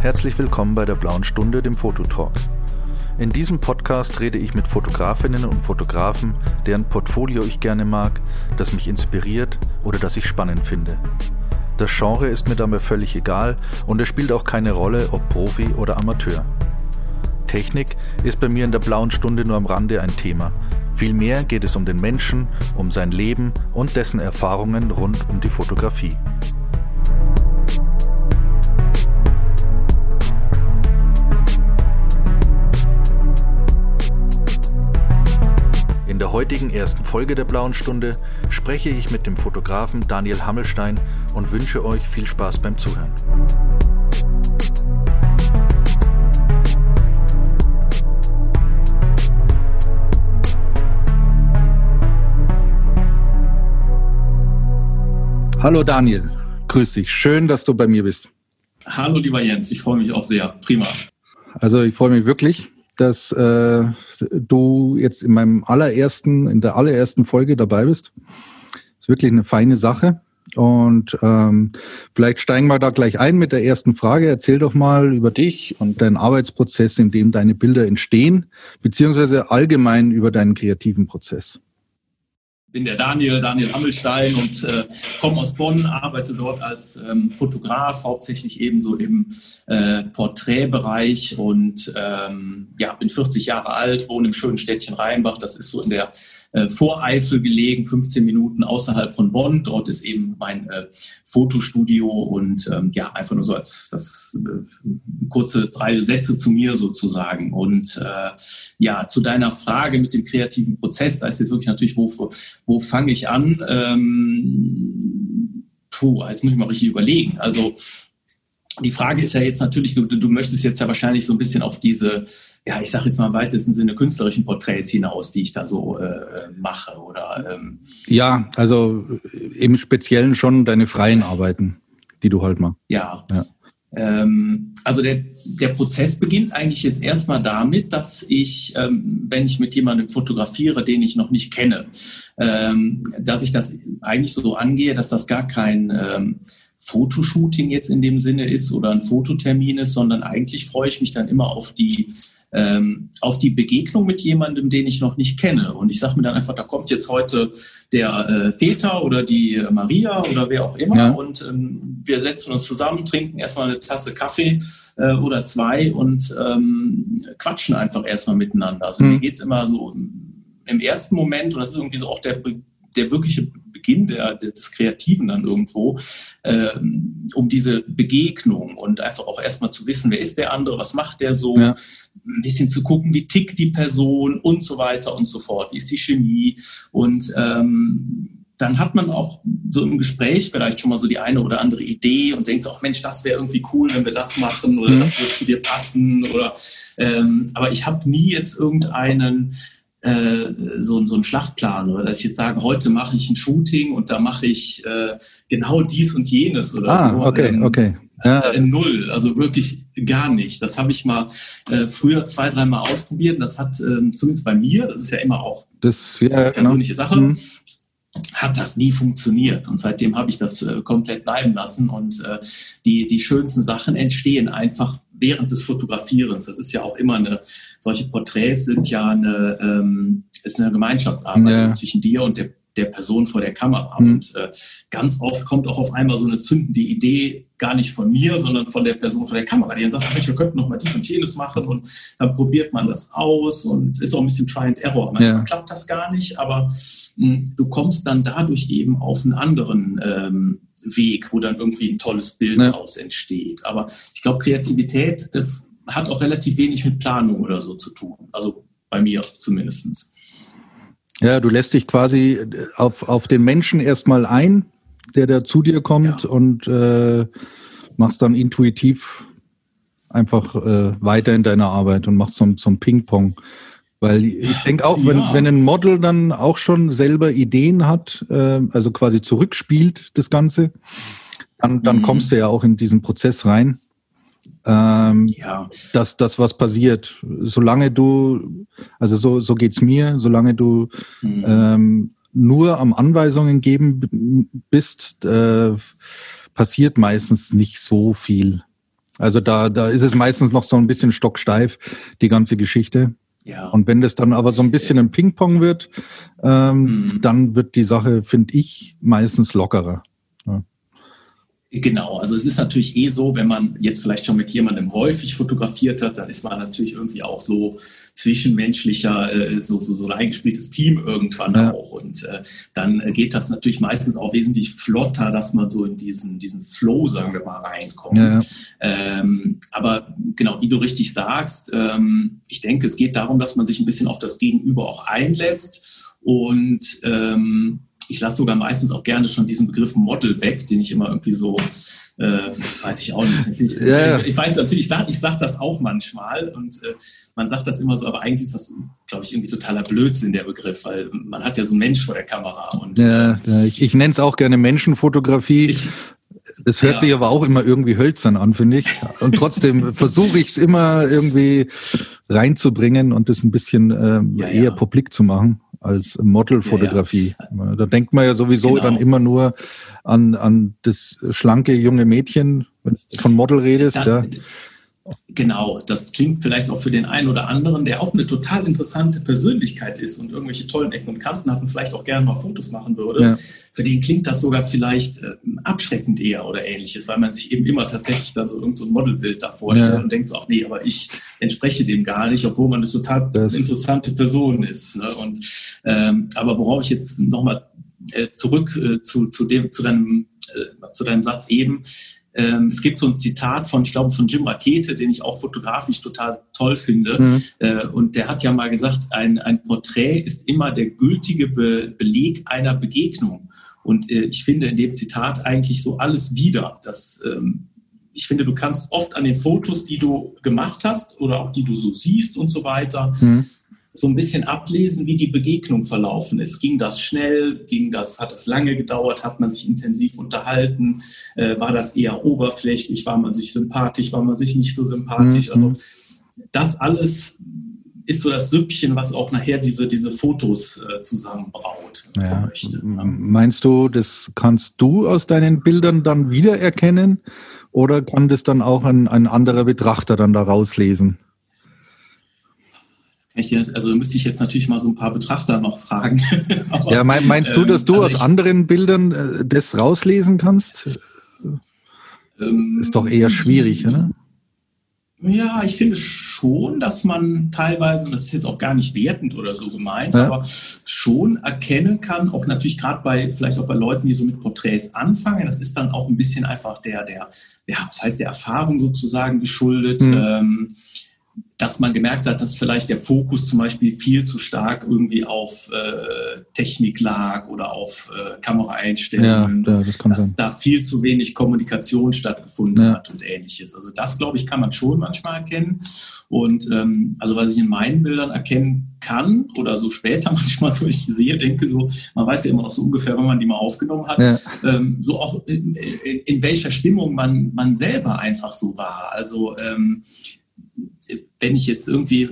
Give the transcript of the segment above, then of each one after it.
Herzlich willkommen bei der Blauen Stunde, dem Fototalk. In diesem Podcast rede ich mit Fotografinnen und Fotografen, deren Portfolio ich gerne mag, das mich inspiriert oder das ich spannend finde. Das Genre ist mir dabei völlig egal und es spielt auch keine Rolle, ob Profi oder Amateur. Technik ist bei mir in der blauen Stunde nur am Rande ein Thema. Vielmehr geht es um den Menschen, um sein Leben und dessen Erfahrungen rund um die Fotografie. Der heutigen ersten Folge der Blauen Stunde spreche ich mit dem Fotografen Daniel Hammelstein und wünsche euch viel Spaß beim Zuhören. Hallo Daniel, grüß dich. Schön, dass du bei mir bist. Hallo lieber Jens, ich freue mich auch sehr. Prima. Also ich freue mich wirklich dass äh, du jetzt in meinem allerersten, in der allerersten Folge dabei bist. Ist wirklich eine feine Sache. Und ähm, vielleicht steigen wir da gleich ein mit der ersten Frage. Erzähl doch mal über dich und deinen Arbeitsprozess, in dem deine Bilder entstehen, beziehungsweise allgemein über deinen kreativen Prozess bin der Daniel, Daniel Hammelstein und äh, komme aus Bonn, arbeite dort als ähm, Fotograf, hauptsächlich ebenso im äh, Porträtbereich und ähm, ja, bin 40 Jahre alt, wohne im schönen Städtchen Rheinbach, das ist so in der äh, Voreifel gelegen, 15 Minuten außerhalb von Bonn. Dort ist eben mein äh, Fotostudio und ähm, ja, einfach nur so als das äh, kurze drei Sätze zu mir sozusagen. Und äh, ja, zu deiner Frage mit dem kreativen Prozess, da ist jetzt wirklich natürlich, wo wo fange ich an? Ähm, puh, jetzt muss ich mal richtig überlegen. Also die Frage ist ja jetzt natürlich, du, du möchtest jetzt ja wahrscheinlich so ein bisschen auf diese, ja, ich sage jetzt mal im weitesten Sinne künstlerischen Porträts hinaus, die ich da so äh, mache, oder? Ähm ja, also im Speziellen schon deine freien Arbeiten, die du halt machst. Ja. ja. Ähm, also der, der Prozess beginnt eigentlich jetzt erstmal damit, dass ich, ähm, wenn ich mit jemandem fotografiere, den ich noch nicht kenne, ähm, dass ich das eigentlich so angehe, dass das gar kein ähm, Fotoshooting jetzt in dem Sinne ist oder ein Fototermin ist, sondern eigentlich freue ich mich dann immer auf die ähm, auf die Begegnung mit jemandem, den ich noch nicht kenne. Und ich sage mir dann einfach, da kommt jetzt heute der äh, Peter oder die äh, Maria oder wer auch immer ja. und ähm, wir setzen uns zusammen, trinken erstmal eine Tasse Kaffee äh, oder zwei und ähm, quatschen einfach erstmal miteinander. Also mhm. mir geht's immer so im ersten Moment, und das ist irgendwie so auch der der wirkliche Beginn der, des Kreativen dann irgendwo, ähm, um diese Begegnung und einfach auch erstmal zu wissen, wer ist der andere, was macht der so, ja. Ein bisschen zu gucken, wie tickt die Person und so weiter und so fort, wie ist die Chemie und ähm, dann hat man auch so im Gespräch vielleicht schon mal so die eine oder andere Idee und denkt so, ach Mensch, das wäre irgendwie cool, wenn wir das machen oder mhm. das würde zu dir passen oder ähm, aber ich habe nie jetzt irgendeinen äh, so, so einen Schlachtplan oder dass ich jetzt sage, heute mache ich ein Shooting und da mache ich äh, genau dies und jenes oder ah, so. Okay, ähm, okay. Ja. Äh, null, also wirklich gar nicht. Das habe ich mal äh, früher zwei, dreimal ausprobiert. Das hat ähm, zumindest bei mir, das ist ja immer auch das, ja, eine genau. persönliche genau. Sache, mhm. hat das nie funktioniert. Und seitdem habe ich das äh, komplett bleiben lassen. Und äh, die, die schönsten Sachen entstehen einfach während des Fotografierens. Das ist ja auch immer eine, solche Porträts sind ja eine, ähm, ist eine Gemeinschaftsarbeit ja. zwischen dir und der, der Person vor der Kamera. Mhm. Und äh, ganz oft kommt auch auf einmal so eine zündende Idee, gar nicht von mir, sondern von der Person vor der Kamera, die dann sagt, Mensch, wir könnten noch mal dies und jenes machen und dann probiert man das aus und ist auch ein bisschen Try and Error. Manchmal ja. klappt das gar nicht, aber mh, hm, du kommst dann dadurch eben auf einen anderen ähm, Weg, wo dann irgendwie ein tolles Bild ja. daraus entsteht. Aber ich glaube, Kreativität äh, hat auch relativ wenig mit Planung oder so zu tun. Also bei mir zumindest. Ja, du lässt dich quasi äh, auf, auf den Menschen erstmal ein, der da zu dir kommt ja. und äh, machst dann intuitiv einfach äh, weiter in deiner Arbeit und machst so, so ein Ping-Pong. Weil ich denke auch, wenn, ja. wenn ein Model dann auch schon selber Ideen hat, äh, also quasi zurückspielt das Ganze, dann, dann mhm. kommst du ja auch in diesen Prozess rein. Ähm, ja. dass das was passiert. Solange du, also so, so geht's mir, solange du mhm. ähm, nur am Anweisungen geben bist, äh, passiert meistens nicht so viel. Also da, da ist es meistens noch so ein bisschen stocksteif, die ganze Geschichte. Ja. Und wenn das dann aber so ein bisschen ein Ping-Pong wird, ähm, mhm. dann wird die Sache, finde ich, meistens lockerer. Ja. Genau, also es ist natürlich eh so, wenn man jetzt vielleicht schon mit jemandem häufig fotografiert hat, dann ist man natürlich irgendwie auch so zwischenmenschlicher, äh, so, so, so ein eingespieltes Team irgendwann ja. auch. Und äh, dann geht das natürlich meistens auch wesentlich flotter, dass man so in diesen, diesen Flow, sagen wir mal, reinkommt. Ja. Ähm, aber genau, wie du richtig sagst, ähm, ich denke, es geht darum, dass man sich ein bisschen auf das Gegenüber auch einlässt und ähm, ich lasse sogar meistens auch gerne schon diesen Begriff Model weg, den ich immer irgendwie so, äh, weiß ich auch nicht. Ich, ja, ich, ich weiß natürlich, ich sage ich sag das auch manchmal und äh, man sagt das immer so, aber eigentlich ist das, glaube ich, irgendwie totaler Blödsinn, der Begriff, weil man hat ja so einen Mensch vor der Kamera. Und, ja, äh, ich, ich nenne es auch gerne Menschenfotografie. Das hört ja. sich aber auch immer irgendwie hölzern an, finde ich. Und trotzdem versuche ich es immer irgendwie reinzubringen und das ein bisschen äh, ja, eher ja. publik zu machen als Modelfotografie. Ja, ja. Da denkt man ja sowieso genau. dann immer nur an, an das schlanke junge Mädchen, wenn du von Model redest. Dann, ja. Genau, das klingt vielleicht auch für den einen oder anderen, der auch eine total interessante Persönlichkeit ist und irgendwelche tollen Ecken und Kanten hat und vielleicht auch gerne mal Fotos machen würde. Ja. Für den klingt das sogar vielleicht äh, abschreckend eher oder ähnliches, weil man sich eben immer tatsächlich dann so irgendein so Modelbild da vorstellt ja. und denkt so, ach nee, aber ich entspreche dem gar nicht, obwohl man eine total das interessante Person ist. Ne? Und, ähm, aber worauf ich jetzt nochmal äh, zurück äh, zu, zu, dem, zu, deinem, äh, zu deinem Satz eben, ähm, es gibt so ein Zitat von, ich glaube, von Jim Rakete, den ich auch fotografisch total toll finde. Mhm. Äh, und der hat ja mal gesagt, ein, ein Porträt ist immer der gültige Be Beleg einer Begegnung. Und äh, ich finde in dem Zitat eigentlich so alles wieder. Das, ähm, ich finde, du kannst oft an den Fotos, die du gemacht hast oder auch die du so siehst und so weiter, mhm so ein bisschen ablesen, wie die Begegnung verlaufen ist. Ging das schnell? Ging das, hat das lange gedauert? Hat man sich intensiv unterhalten? Äh, war das eher oberflächlich? War man sich sympathisch? War man sich nicht so sympathisch? Mhm. Also das alles ist so das Süppchen, was auch nachher diese, diese Fotos äh, zusammenbraut. Ja. Meinst du, das kannst du aus deinen Bildern dann wiedererkennen? Oder kann das dann auch ein, ein anderer Betrachter dann da rauslesen? Also müsste ich jetzt natürlich mal so ein paar Betrachter noch fragen. Aber, ja, meinst du, dass du ähm, also aus anderen Bildern äh, das rauslesen kannst? Ähm, ist doch eher schwierig, oder? Ja, ich finde schon, dass man teilweise, und das ist jetzt auch gar nicht wertend oder so gemeint, ja. aber schon erkennen kann, auch natürlich gerade bei, vielleicht auch bei Leuten, die so mit Porträts anfangen, das ist dann auch ein bisschen einfach der, der, ja, was heißt der Erfahrung sozusagen geschuldet. Mhm. Ähm, dass man gemerkt hat, dass vielleicht der Fokus zum Beispiel viel zu stark irgendwie auf äh, Technik lag oder auf äh, Kameraeinstellungen, ja, das dass sein. da viel zu wenig Kommunikation stattgefunden ja. hat und ähnliches. Also das, glaube ich, kann man schon manchmal erkennen. Und ähm, also was ich in meinen Bildern erkennen kann oder so später manchmal so ich sehe, denke so, man weiß ja immer noch so ungefähr, wenn man die mal aufgenommen hat, ja. ähm, so auch in, in, in, welcher Stimmung man, man selber einfach so war. Also ähm, wenn ich jetzt irgendwie,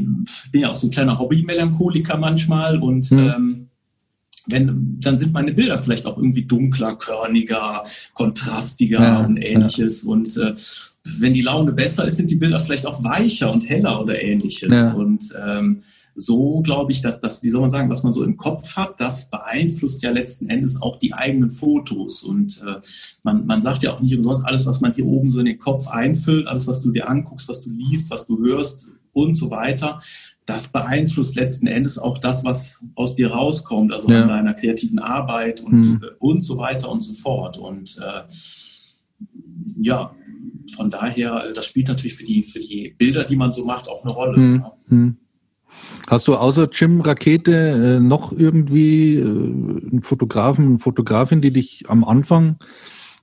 bin ja auch so ein kleiner Hobby-Melancholiker manchmal und mhm. ähm, wenn, dann sind meine Bilder vielleicht auch irgendwie dunkler, körniger, kontrastiger ja, und ähnliches. Ja. Und äh, wenn die Laune besser ist, sind die Bilder vielleicht auch weicher und heller oder ähnliches. Ja. Und ähm, so glaube ich, dass das, wie soll man sagen, was man so im Kopf hat, das beeinflusst ja letzten Endes auch die eigenen Fotos. Und äh, man, man sagt ja auch nicht umsonst, alles, was man hier oben so in den Kopf einfüllt, alles, was du dir anguckst, was du liest, was du hörst und so weiter, das beeinflusst letzten Endes auch das, was aus dir rauskommt, also ja. an deiner kreativen Arbeit und, mhm. und so weiter und so fort. Und äh, ja, von daher, das spielt natürlich für die, für die Bilder, die man so macht, auch eine Rolle. Mhm. Mhm. Hast du außer Jim Rakete äh, noch irgendwie äh, einen Fotografen, eine Fotografin, die dich am Anfang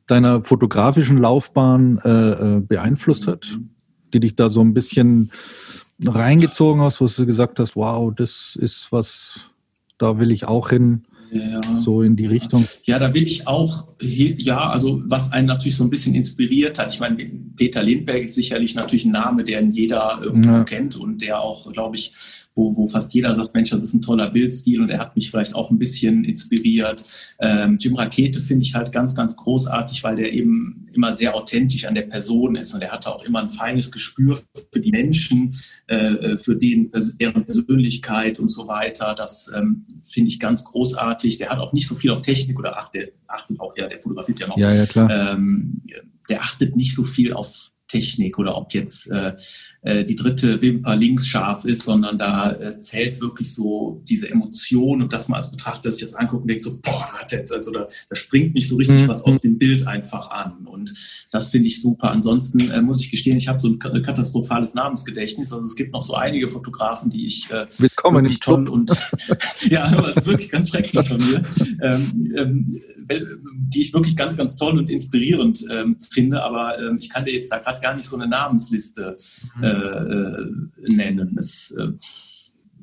deiner fotografischen Laufbahn äh, äh, beeinflusst hat? Die dich da so ein bisschen reingezogen hast, wo du gesagt hast, wow, das ist was, da will ich auch hin. Ja. So in die Richtung. Ja, da will ich auch, ja, also was einen natürlich so ein bisschen inspiriert hat. Ich meine, Peter Lindbergh ist sicherlich natürlich ein Name, der jeder irgendwo ja. kennt und der auch, glaube ich, wo, wo fast jeder sagt, Mensch, das ist ein toller Bildstil und er hat mich vielleicht auch ein bisschen inspiriert. Ähm, Jim Rakete finde ich halt ganz, ganz großartig, weil der eben immer sehr authentisch an der Person ist und er hatte auch immer ein feines Gespür für die Menschen, äh, für den, deren Persönlichkeit und so weiter. Das ähm, finde ich ganz großartig. Der hat auch nicht so viel auf Technik oder ach, der achtet auch, ja, der fotografiert ja noch. Ja, ja, klar. Ähm, der achtet nicht so viel auf Technik oder ob jetzt äh, äh, die dritte Wimper links scharf ist, sondern da äh, zählt wirklich so diese Emotion und dass man als Betrachter sich das anguckt und denkt so, boah, da, hat jetzt, also da, da springt nicht so richtig mhm. was aus dem Bild einfach an und das finde ich super. Ansonsten äh, muss ich gestehen, ich habe so ein katastrophales Namensgedächtnis, also es gibt noch so einige Fotografen, die ich äh, Willkommen wirklich toll und ja, aber es ist wirklich ganz schrecklich von mir, ähm, ähm, die ich wirklich ganz, ganz toll und inspirierend ähm, finde, aber ähm, ich kann dir jetzt da gerade gar nicht so eine Namensliste mhm. Äh, äh, nennen. Es, äh,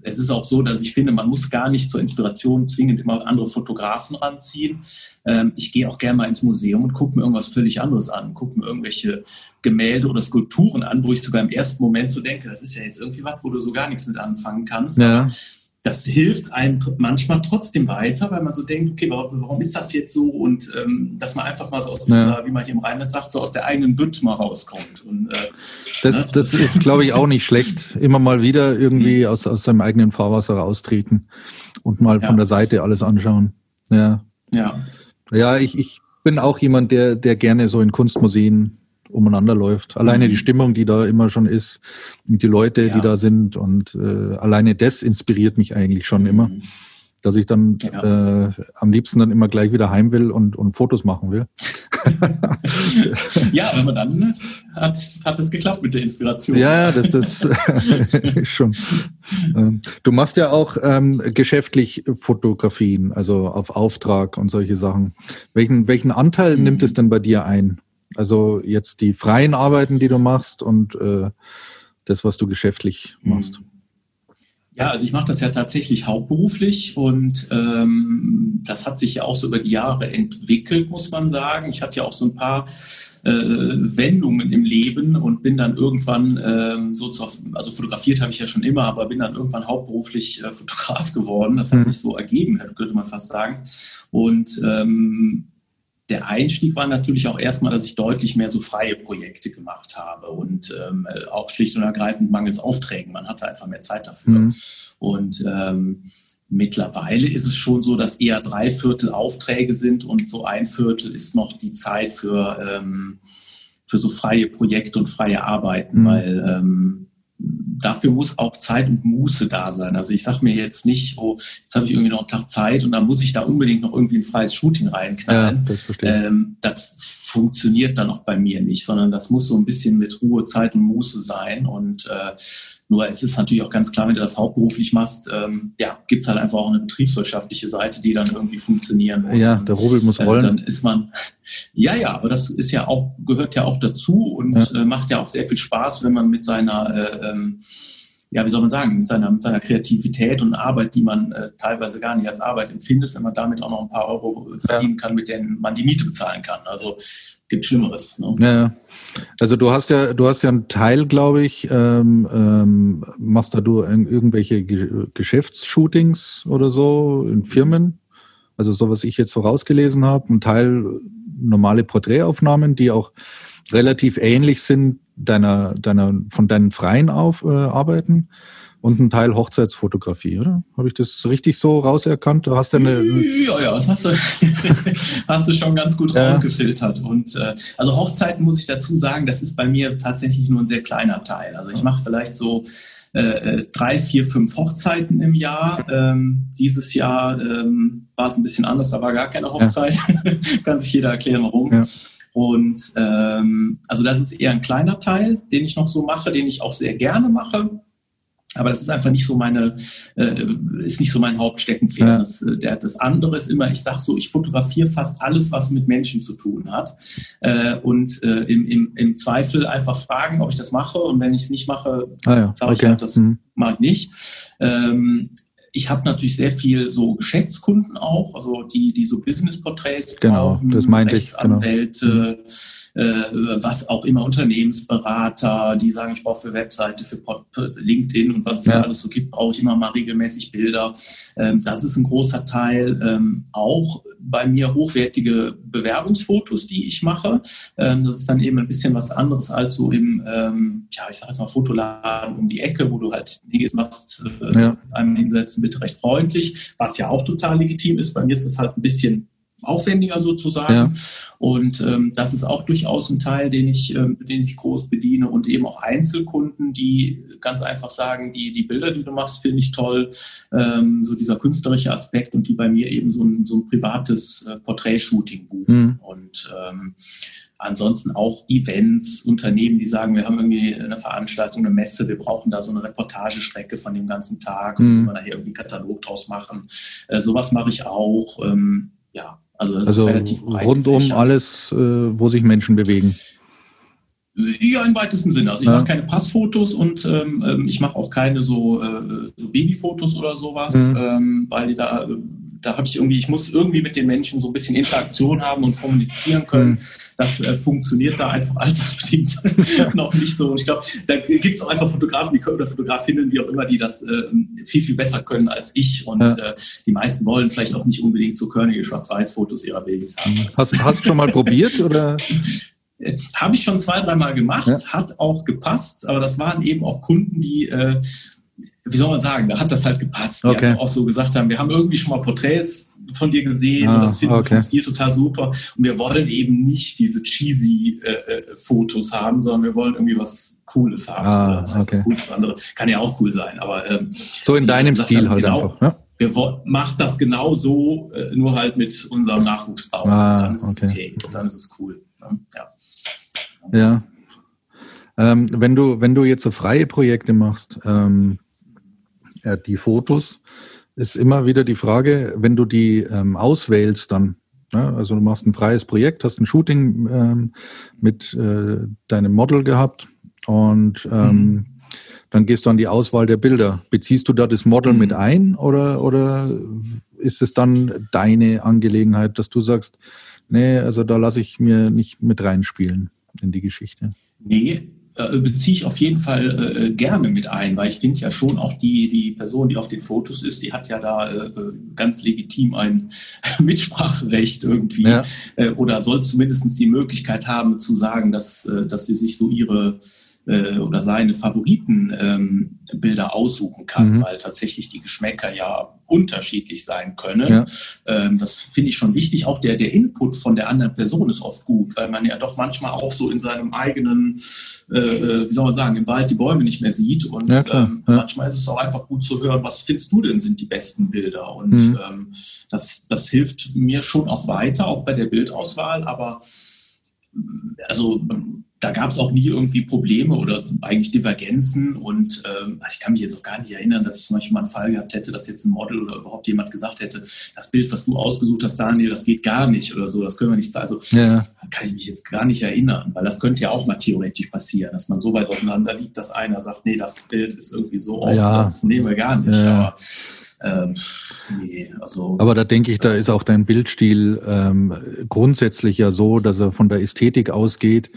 es ist auch so, dass ich finde, man muss gar nicht zur Inspiration zwingend immer andere Fotografen ranziehen. Ähm, ich gehe auch gerne mal ins Museum und gucke mir irgendwas völlig anderes an, gucke mir irgendwelche Gemälde oder Skulpturen an, wo ich sogar im ersten Moment so denke, das ist ja jetzt irgendwie was, wo du so gar nichts mit anfangen kannst. Ja das hilft einem manchmal trotzdem weiter, weil man so denkt, okay, warum, ist das jetzt so? Und ähm, dass man einfach mal so aus dieser, ja. wie man hier im Rheinland sagt, so aus der eigenen Bütt mal rauskommt. Und, äh, das, ne? das ist, glaube ich, auch nicht schlecht. Immer mal wieder irgendwie mhm. aus, aus seinem eigenen Fahrwasser raustreten und mal ja. von der Seite alles anschauen. Ja. Ja. Ja, ich, ich bin auch jemand, der, der gerne so in Kunstmuseen umeinander läuft. Alleine die mhm. Stimmung, die da immer schon ist und die Leute, ja. die da sind und äh, alleine das inspiriert mich eigentlich schon immer, mhm. dass ich dann ja. äh, am liebsten dann immer gleich wieder heim will und, und Fotos machen will. ja, wenn man dann hat, hat es geklappt mit der Inspiration. Ja, das, das schon. Ähm, du machst ja auch ähm, geschäftlich Fotografien, also auf Auftrag und solche Sachen. Welchen, welchen Anteil mhm. nimmt es denn bei dir ein? Also jetzt die freien Arbeiten, die du machst und äh, das, was du geschäftlich machst. Ja, also ich mache das ja tatsächlich hauptberuflich und ähm, das hat sich ja auch so über die Jahre entwickelt, muss man sagen. Ich hatte ja auch so ein paar äh, Wendungen im Leben und bin dann irgendwann ähm, so zu, also fotografiert habe ich ja schon immer, aber bin dann irgendwann hauptberuflich äh, Fotograf geworden. Das hat mhm. sich so ergeben, könnte man fast sagen. Und ähm, der Einstieg war natürlich auch erstmal, dass ich deutlich mehr so freie Projekte gemacht habe und ähm, auch schlicht und ergreifend mangels Aufträgen. Man hatte einfach mehr Zeit dafür. Mhm. Und ähm, mittlerweile ist es schon so, dass eher drei Viertel Aufträge sind und so ein Viertel ist noch die Zeit für, ähm, für so freie Projekte und freie Arbeiten, mhm. weil ähm, dafür muss auch Zeit und Muße da sein. Also ich sage mir jetzt nicht, oh, jetzt habe ich irgendwie noch einen Tag Zeit und dann muss ich da unbedingt noch irgendwie ein freies Shooting reinknallen. Ja, das, ähm, das funktioniert dann auch bei mir nicht, sondern das muss so ein bisschen mit Ruhe, Zeit und Muße sein. Und äh, nur es ist natürlich auch ganz klar, wenn du das hauptberuflich machst, ähm, ja, gibt es halt einfach auch eine betriebswirtschaftliche Seite, die dann irgendwie funktionieren muss. Ja, der Rubel muss rollen. Äh, dann ist man, ja, ja, aber das ist ja auch, gehört ja auch dazu und ja. äh, macht ja auch sehr viel Spaß, wenn man mit seiner äh, ähm, ja, wie soll man sagen, mit seiner, mit seiner Kreativität und Arbeit, die man äh, teilweise gar nicht als Arbeit empfindet, wenn man damit auch noch ein paar Euro verdienen ja. kann, mit denen man die Miete bezahlen kann. Also gibt Schlimmeres. Ne? Ja, also du hast ja, du hast ja einen Teil, glaube ich, ähm, ähm, machst da du irgendwelche Geschäftsshootings oder so in Firmen? Also so, was ich jetzt so rausgelesen habe, ein Teil normale Porträtaufnahmen, die auch relativ ähnlich sind deiner, deiner, von deinen freien Auf, äh, Arbeiten und ein Teil Hochzeitsfotografie, oder? Habe ich das richtig so rauserkannt? Du hast eine ja, ja, das hast du, hast du schon ganz gut ja. rausgefiltert. Und äh, also Hochzeiten muss ich dazu sagen, das ist bei mir tatsächlich nur ein sehr kleiner Teil. Also ich mache vielleicht so äh, drei, vier, fünf Hochzeiten im Jahr. Ähm, dieses Jahr ähm, war es ein bisschen anders, da war gar keine Hochzeit. Ja. Kann sich jeder erklären, warum. Ja. Und ähm, also das ist eher ein kleiner Teil, den ich noch so mache, den ich auch sehr gerne mache. Aber das ist einfach nicht so meine, äh, ist nicht so mein Hauptsteckenpferd. Ja. Das, äh, das andere ist immer, ich sage so, ich fotografiere fast alles, was mit Menschen zu tun hat. Äh, und äh, im, im, im Zweifel einfach fragen, ob ich das mache. Und wenn ich es nicht mache, ah ja. sage okay. ich das mhm. mache ich nicht. Ähm, ich habe natürlich sehr viel so Geschäftskunden auch, also die, die so Business-Porträts genau, brauchen, das meinte Rechtsanwälte, ich, genau. Äh, was auch immer, Unternehmensberater, die sagen, ich brauche für Webseite, für, LinkedIn und was es ja. da alles so gibt, brauche ich immer mal regelmäßig Bilder. Ähm, das ist ein großer Teil. Ähm, auch bei mir hochwertige Bewerbungsfotos, die ich mache. Ähm, das ist dann eben ein bisschen was anderes als so im, ja, ich sage jetzt mal Fotoladen um die Ecke, wo du halt hingehst, machst, äh, ja. einem hinsetzen, bitte recht freundlich, was ja auch total legitim ist. Bei mir ist es halt ein bisschen aufwendiger sozusagen. Ja. Und ähm, das ist auch durchaus ein Teil, den ich, ähm, den ich groß bediene und eben auch Einzelkunden, die ganz einfach sagen, die, die Bilder, die du machst, finde ich toll. Ähm, so dieser künstlerische Aspekt und die bei mir eben so ein, so ein privates äh, Porträtshooting buchen. Mhm. Und ähm, ansonsten auch Events, Unternehmen, die sagen, wir haben irgendwie eine Veranstaltung, eine Messe, wir brauchen da so eine Reportagestrecke von dem ganzen Tag und mhm. wir nachher irgendwie einen Katalog draus machen. Äh, sowas mache ich auch. Ähm, ja, also, das also ist relativ rundum alles, äh, wo sich Menschen bewegen. Ja, im weitesten Sinne. Also ich ja. mache keine Passfotos und ähm, ähm, ich mache auch keine so, äh, so Babyfotos oder sowas, mhm. ähm, weil die da, da habe ich irgendwie, ich muss irgendwie mit den Menschen so ein bisschen Interaktion haben und kommunizieren können. Mhm. Das äh, funktioniert da einfach altersbedingt noch nicht so. Und ich glaube, da gibt es auch einfach Fotografen, die können oder Fotografinnen, wie auch immer, die das äh, viel, viel besser können als ich. Und ja. äh, die meisten wollen vielleicht auch nicht unbedingt so körnige Schwarz-Weiß-Fotos ihrer Babys haben. Hast, hast du schon mal probiert oder? Habe ich schon zwei, dreimal gemacht, ja. hat auch gepasst, aber das waren eben auch Kunden, die, äh, wie soll man sagen, da hat das halt gepasst, die okay. einfach auch so gesagt haben, wir haben irgendwie schon mal Porträts von dir gesehen ah, und das finden okay. wir Stil total super und wir wollen eben nicht diese cheesy äh, äh, Fotos haben, sondern wir wollen irgendwie was Cooles haben. Ah, das heißt, okay. was Cooles, das andere kann ja auch cool sein, aber ähm, so in deinem Stil halt genau, einfach, ne? wir macht das genau so, äh, nur halt mit unserem Nachwuchs drauf. Ah, dann ist es okay, dann ist es cool. Ne? Ja. Ja. Ähm, wenn du, wenn du jetzt so freie Projekte machst, ähm, ja, die Fotos, ist immer wieder die Frage, wenn du die ähm, auswählst dann, ja, also du machst ein freies Projekt, hast ein Shooting ähm, mit äh, deinem Model gehabt und ähm, mhm. dann gehst du an die Auswahl der Bilder. Beziehst du da das Model mhm. mit ein oder, oder ist es dann deine Angelegenheit, dass du sagst, nee, also da lasse ich mir nicht mit reinspielen? in die Geschichte? Nee, äh, beziehe ich auf jeden Fall äh, gerne mit ein, weil ich finde ja schon auch die, die Person, die auf den Fotos ist, die hat ja da äh, äh ganz legitim ein Mitspracherecht irgendwie ja. äh, oder soll zumindest die Möglichkeit haben zu sagen, dass, dass sie sich so ihre äh, oder seine Favoritenbilder ähm, aussuchen kann, mhm. weil tatsächlich die Geschmäcker ja unterschiedlich sein können. Ja. Ähm, das finde ich schon wichtig. Auch der, der Input von der anderen Person ist oft gut, weil man ja doch manchmal auch so in seinem eigenen, äh, äh wie soll man sagen, im Wald die Bäume nicht mehr sieht. Und ja, ähm, ja. manchmal ist es auch einfach gut zu hören, was findest du denn sind die besten Bilder? Und mhm. ähm, das, das hilft mir schon auch weiter, auch bei der Bildauswahl. Aber also da gab es auch nie irgendwie Probleme oder eigentlich Divergenzen. Und ähm, ich kann mich jetzt auch gar nicht erinnern, dass ich zum Beispiel mal einen Fall gehabt hätte, dass jetzt ein Model oder überhaupt jemand gesagt hätte, das Bild, was du ausgesucht hast, Daniel, das geht gar nicht oder so, das können wir nicht. Also ja. kann ich mich jetzt gar nicht erinnern, weil das könnte ja auch mal theoretisch passieren, dass man so weit auseinander liegt, dass einer sagt, nee, das Bild ist irgendwie so oft, ja. das nehmen wir gar nicht. Ja. Aber ähm, nee, also, Aber da denke ich, da ist auch dein Bildstil ähm, grundsätzlich ja so, dass er von der Ästhetik ausgeht.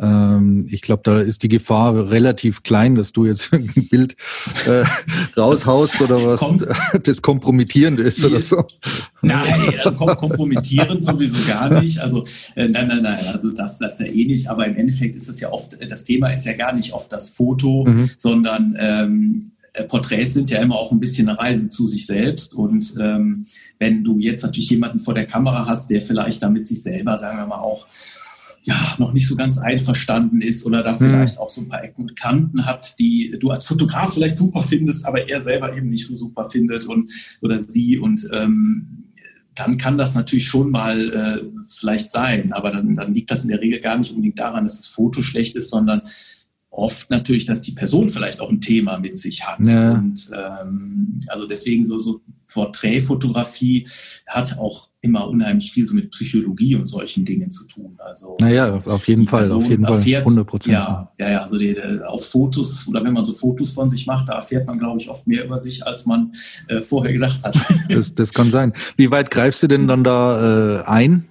Ähm, ich glaube, da ist die Gefahr relativ klein, dass du jetzt ein Bild äh, raushaust das oder was kommt, das kompromittierend ist oder so. Nein, also kompromittierend sowieso gar nicht. Also äh, nein, nein, nein, also das, das ist ja eh nicht. Aber im Endeffekt ist das ja oft, das Thema ist ja gar nicht oft das Foto, mhm. sondern ähm, äh, Porträts sind ja immer auch ein bisschen eine Reise zu sich selbst. Und ähm, wenn du jetzt natürlich jemanden vor der Kamera hast, der vielleicht damit sich selber, sagen wir mal, auch ja, noch nicht so ganz einverstanden ist oder da hm. vielleicht auch so ein paar Ecken und Kanten hat, die du als Fotograf vielleicht super findest, aber er selber eben nicht so super findet und oder sie und ähm, dann kann das natürlich schon mal äh, vielleicht sein, aber dann, dann liegt das in der Regel gar nicht unbedingt daran, dass das Foto schlecht ist, sondern oft natürlich, dass die Person vielleicht auch ein Thema mit sich hat. Ja. Und ähm, also deswegen so, so Porträtfotografie hat auch immer unheimlich viel so mit Psychologie und solchen Dingen zu tun. Also naja, auf jeden Fall, auf jeden Fall, 100 Prozent. Ja, ja, ja, also die, die, auf Fotos oder wenn man so Fotos von sich macht, da erfährt man, glaube ich, oft mehr über sich, als man äh, vorher gedacht hat. Das, das kann sein. Wie weit greifst du denn dann da äh, ein?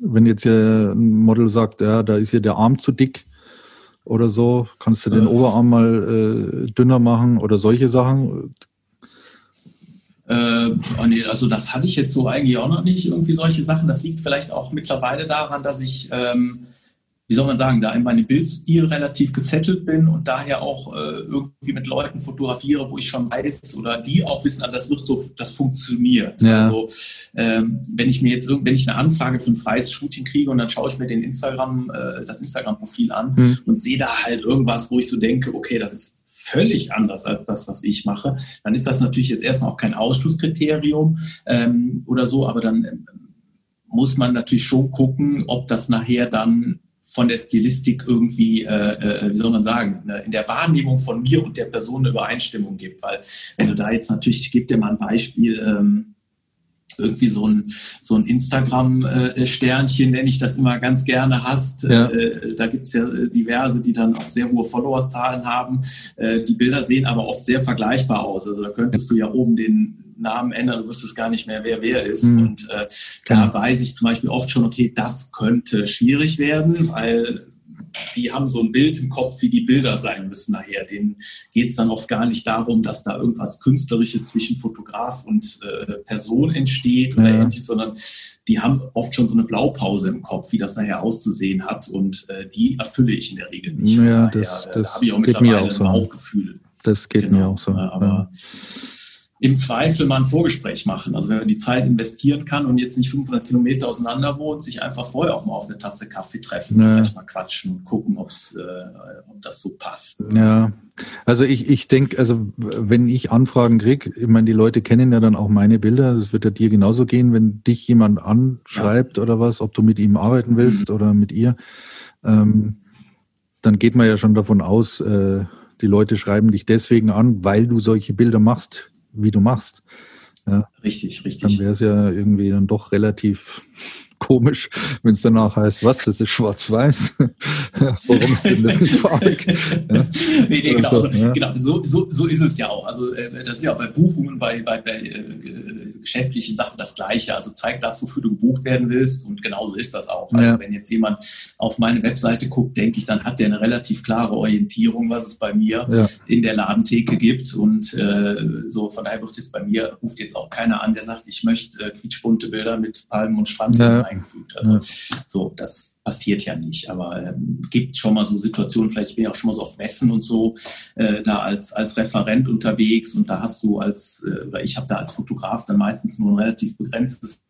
wenn jetzt hier ein Model sagt, ja, da ist hier der Arm zu dick oder so, kannst du den äh. Oberarm mal äh, dünner machen oder solche Sachen? Äh, oh nee, also das hatte ich jetzt so eigentlich auch noch nicht, irgendwie solche Sachen. Das liegt vielleicht auch mittlerweile daran, dass ich ähm, wie soll man sagen, da in meinem Bildstil relativ gesettelt bin und daher auch äh, irgendwie mit Leuten fotografiere, wo ich schon weiß oder die auch wissen, also das wird so, das funktioniert. Ja. Also ähm, wenn ich mir jetzt wenn ich eine Anfrage für ein freies Shooting kriege und dann schaue ich mir den Instagram, äh, das Instagram-Profil an mhm. und sehe da halt irgendwas, wo ich so denke, okay, das ist völlig anders als das, was ich mache, dann ist das natürlich jetzt erstmal auch kein Ausschlusskriterium ähm, oder so, aber dann ähm, muss man natürlich schon gucken, ob das nachher dann von der Stilistik irgendwie, äh, äh, wie soll man sagen, ne, in der Wahrnehmung von mir und der Person eine Übereinstimmung gibt. Weil wenn du da jetzt natürlich, ich gebe dir mal ein Beispiel, ähm, irgendwie so ein, so ein Instagram-Sternchen, nenne ich das immer ganz gerne, hast. Ja. Äh, da gibt's ja diverse, die dann auch sehr hohe Followerzahlen haben. Äh, die Bilder sehen aber oft sehr vergleichbar aus. Also da könntest du ja oben den Namen ändern, du wüsstest gar nicht mehr, wer wer ist. Mhm. Und äh, da weiß ich zum Beispiel oft schon, okay, das könnte schwierig werden, weil die haben so ein Bild im Kopf, wie die Bilder sein müssen nachher. Denen geht es dann oft gar nicht darum, dass da irgendwas Künstlerisches zwischen Fotograf und äh, Person entsteht oder ja. ähnliches, sondern die haben oft schon so eine Blaupause im Kopf, wie das nachher auszusehen hat und äh, die erfülle ich in der Regel nicht. Ja, das, äh, das da habe ich auch mittlerweile auch so. ein Bauchgefühl. Das geht genau. mir auch so. Aber ja im Zweifel mal ein Vorgespräch machen. Also wenn man die Zeit investieren kann und jetzt nicht 500 Kilometer auseinander wohnt, sich einfach vorher auch mal auf eine Tasse Kaffee treffen, ja. vielleicht mal quatschen und gucken, ob's, äh, ob das so passt. Ja, also ich, ich denke, also wenn ich Anfragen kriege, ich meine, die Leute kennen ja dann auch meine Bilder, das wird ja dir genauso gehen, wenn dich jemand anschreibt ja. oder was, ob du mit ihm arbeiten willst mhm. oder mit ihr, ähm, dann geht man ja schon davon aus, äh, die Leute schreiben dich deswegen an, weil du solche Bilder machst wie du machst. Ja, richtig, richtig. Dann wäre es ja irgendwie dann doch relativ komisch, wenn es danach heißt, was, das ist schwarz-weiß. Warum ist denn das nicht farbig? Ja. Nee, nee, genau, also, ja. genau so, so, so ist es ja auch. Also äh, das ist ja auch bei Buchungen, bei, bei, bei äh, geschäftlichen Sachen das Gleiche. Also zeig das, wofür du gebucht werden willst und genauso ist das auch. Also ja. wenn jetzt jemand auf meine Webseite guckt, denke ich, dann hat der eine relativ klare Orientierung, was es bei mir in der Ladentheke gibt und äh, so von daher ruft jetzt bei mir, ruft jetzt auch keiner an, der sagt, ich möchte äh, quietschbunte Bilder mit Palmen und Strand eingefügt. Also ja. so, das passiert ja nicht. Aber ähm, gibt schon mal so Situationen, vielleicht bin ich auch schon mal so auf Messen und so, äh, da als, als Referent unterwegs und da hast du als, äh, oder ich habe da als Fotograf dann meistens nur ein relativ begrenztes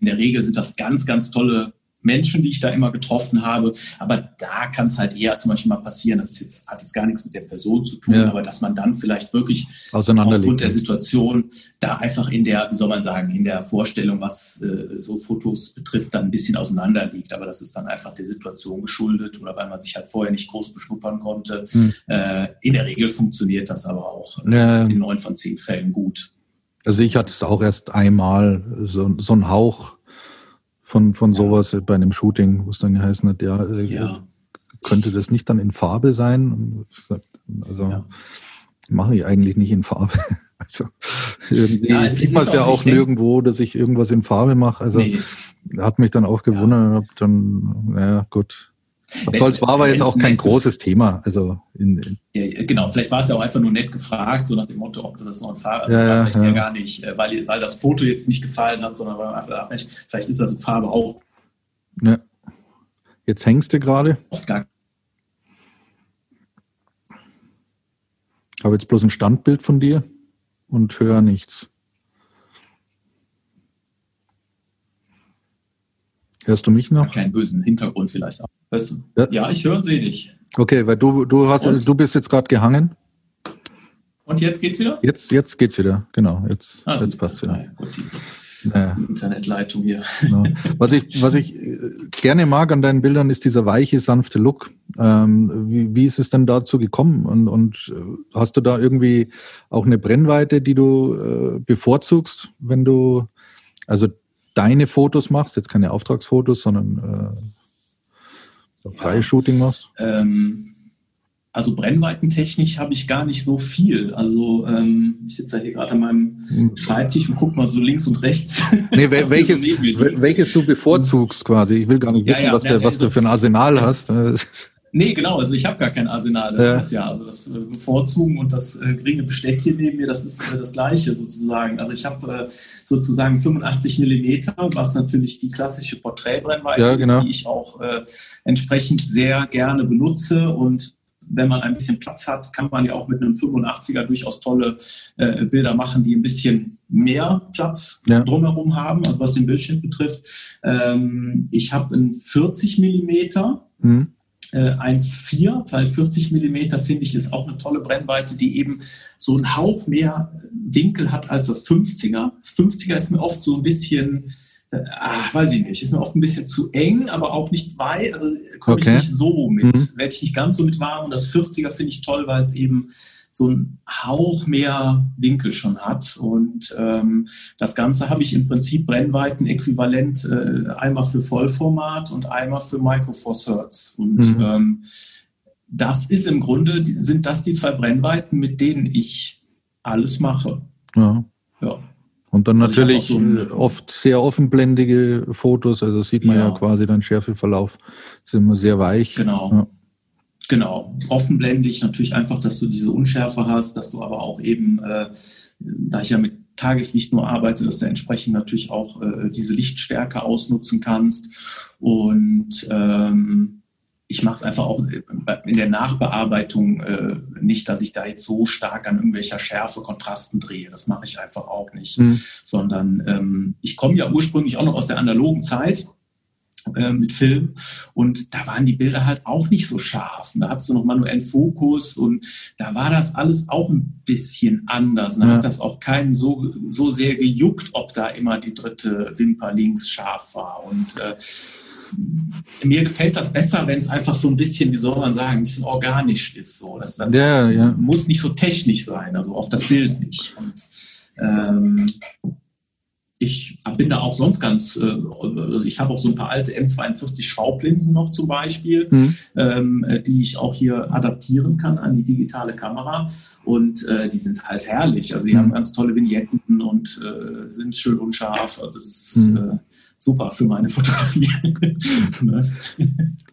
in der Regel sind das ganz, ganz tolle Menschen, die ich da immer getroffen habe. Aber da kann es halt eher zum Beispiel mal passieren, das jetzt, hat jetzt gar nichts mit der Person zu tun, ja. aber dass man dann vielleicht wirklich aufgrund der Situation da einfach in der, wie soll man sagen, in der Vorstellung, was äh, so Fotos betrifft, dann ein bisschen auseinander liegt. Aber das ist dann einfach der Situation geschuldet oder weil man sich halt vorher nicht groß beschnuppern konnte. Hm. Äh, in der Regel funktioniert das aber auch äh, ja. in neun von zehn Fällen gut. Also ich hatte es auch erst einmal, so, so ein Hauch von, von sowas bei einem Shooting, wo es dann geheißen hat, ja, äh, ja, könnte das nicht dann in Farbe sein? Also ja. mache ich eigentlich nicht in Farbe. Also irgendwie ja, sieht man es ja auch nirgendwo, dass ich irgendwas in Farbe mache. Also nee. hat mich dann auch gewundert und hab dann, naja, gut, was soll's war aber jetzt auch kein großes Thema. Also in, in genau, vielleicht war es ja auch einfach nur nett gefragt, so nach dem Motto, ob das noch ein Farbe, also ja, vielleicht ja. ja. gar nicht, äh, weil, weil das Foto jetzt nicht gefallen hat, sondern weil man einfach dachte, vielleicht ist das in Farbe auch. Ja. Jetzt hängst du gerade. Habe jetzt bloß ein Standbild von dir und höre nichts. Hörst du mich noch? Keinen bösen Hintergrund vielleicht auch. Hörst du? Ja, ja ich höre und sehe dich. Okay, weil du, du, hast, du bist jetzt gerade gehangen. Und jetzt geht's wieder? Jetzt, jetzt geht's wieder, genau. Jetzt, ah, jetzt passt wieder. Ja, gut, die, naja. die Internetleitung hier. Genau. Was, ich, was ich äh, gerne mag an deinen Bildern ist dieser weiche, sanfte Look. Ähm, wie, wie ist es denn dazu gekommen? Und, und äh, hast du da irgendwie auch eine Brennweite, die du äh, bevorzugst, wenn du, also deine Fotos machst, jetzt keine Auftragsfotos, sondern äh, freie ja. Shooting machst? Ähm, also brennweitentechnisch habe ich gar nicht so viel. Also ähm, ich sitze ja hier gerade an meinem hm. Schreibtisch und gucke mal so links und rechts. Nee, welches, so welches du bevorzugst quasi. Ich will gar nicht wissen, ja, was, der, was du für ein Arsenal hast. Nee, genau, also ich habe gar kein Arsenal. Das ja. ist ja, also das äh, Bevorzugen und das äh, geringe Besteck hier neben mir, das ist äh, das gleiche sozusagen. Also ich habe äh, sozusagen 85 Millimeter, was natürlich die klassische Porträtbrennweite ja, genau. ist, die ich auch entsprechend sehr gerne benutze und wenn man ein bisschen Platz hat, kann man ja auch mit einem 85er durchaus tolle äh, Bilder machen, die ein bisschen mehr Platz ja. drumherum haben, also was den Bildschirm betrifft. Ähm, ich habe einen 40 Millimeter. Mhm äh, 1,4, weil 40 Millimeter finde ich ist auch eine tolle Brennweite, die eben so einen Hauch mehr Winkel hat als das 50er. Das 50er ist mir oft so ein bisschen ach, weiß ich nicht, ist mir oft ein bisschen zu eng, aber auch nicht weit, also komme okay. ich nicht so mit, mhm. werde ich nicht ganz so mit warm und das 40er finde ich toll, weil es eben so einen Hauch mehr Winkel schon hat und ähm, das Ganze habe ich im Prinzip Brennweiten äquivalent äh, einmal für Vollformat und einmal für Micro Four Thirds und mhm. ähm, das ist im Grunde, sind das die zwei Brennweiten, mit denen ich alles mache. Ja. ja. Und dann also natürlich so oft sehr offenblendige Fotos, also sieht man ja, ja quasi dann Schärfeverlauf, ist immer sehr weich. Genau. Ja. Genau, offenblendig natürlich einfach, dass du diese Unschärfe hast, dass du aber auch eben, äh, da ich ja mit Tageslicht nur arbeite, dass du entsprechend natürlich auch äh, diese Lichtstärke ausnutzen kannst. Und ähm, ich mache es einfach auch in der Nachbearbeitung äh, nicht, dass ich da jetzt so stark an irgendwelcher Schärfe, Kontrasten drehe. Das mache ich einfach auch nicht. Mhm. Sondern ähm, ich komme ja ursprünglich auch noch aus der analogen Zeit äh, mit Film und da waren die Bilder halt auch nicht so scharf. Und da hattest du noch manuellen Fokus und da war das alles auch ein bisschen anders. Und da ja. hat das auch keinen so, so sehr gejuckt, ob da immer die dritte Wimper links scharf war. Und äh, mir gefällt das besser, wenn es einfach so ein bisschen, wie soll man sagen, ein bisschen organisch ist. So. Das, das ja, ja. muss nicht so technisch sein, also auf das Bild nicht. Und ähm, ich bin da auch sonst ganz, äh, also ich habe auch so ein paar alte M42 Schraublinsen noch zum Beispiel, mhm. ähm, die ich auch hier adaptieren kann an die digitale Kamera und äh, die sind halt herrlich. Also die mhm. haben ganz tolle Vignetten und äh, sind schön unscharf. Also das ist mhm. Super für meine Fotografie. Ne?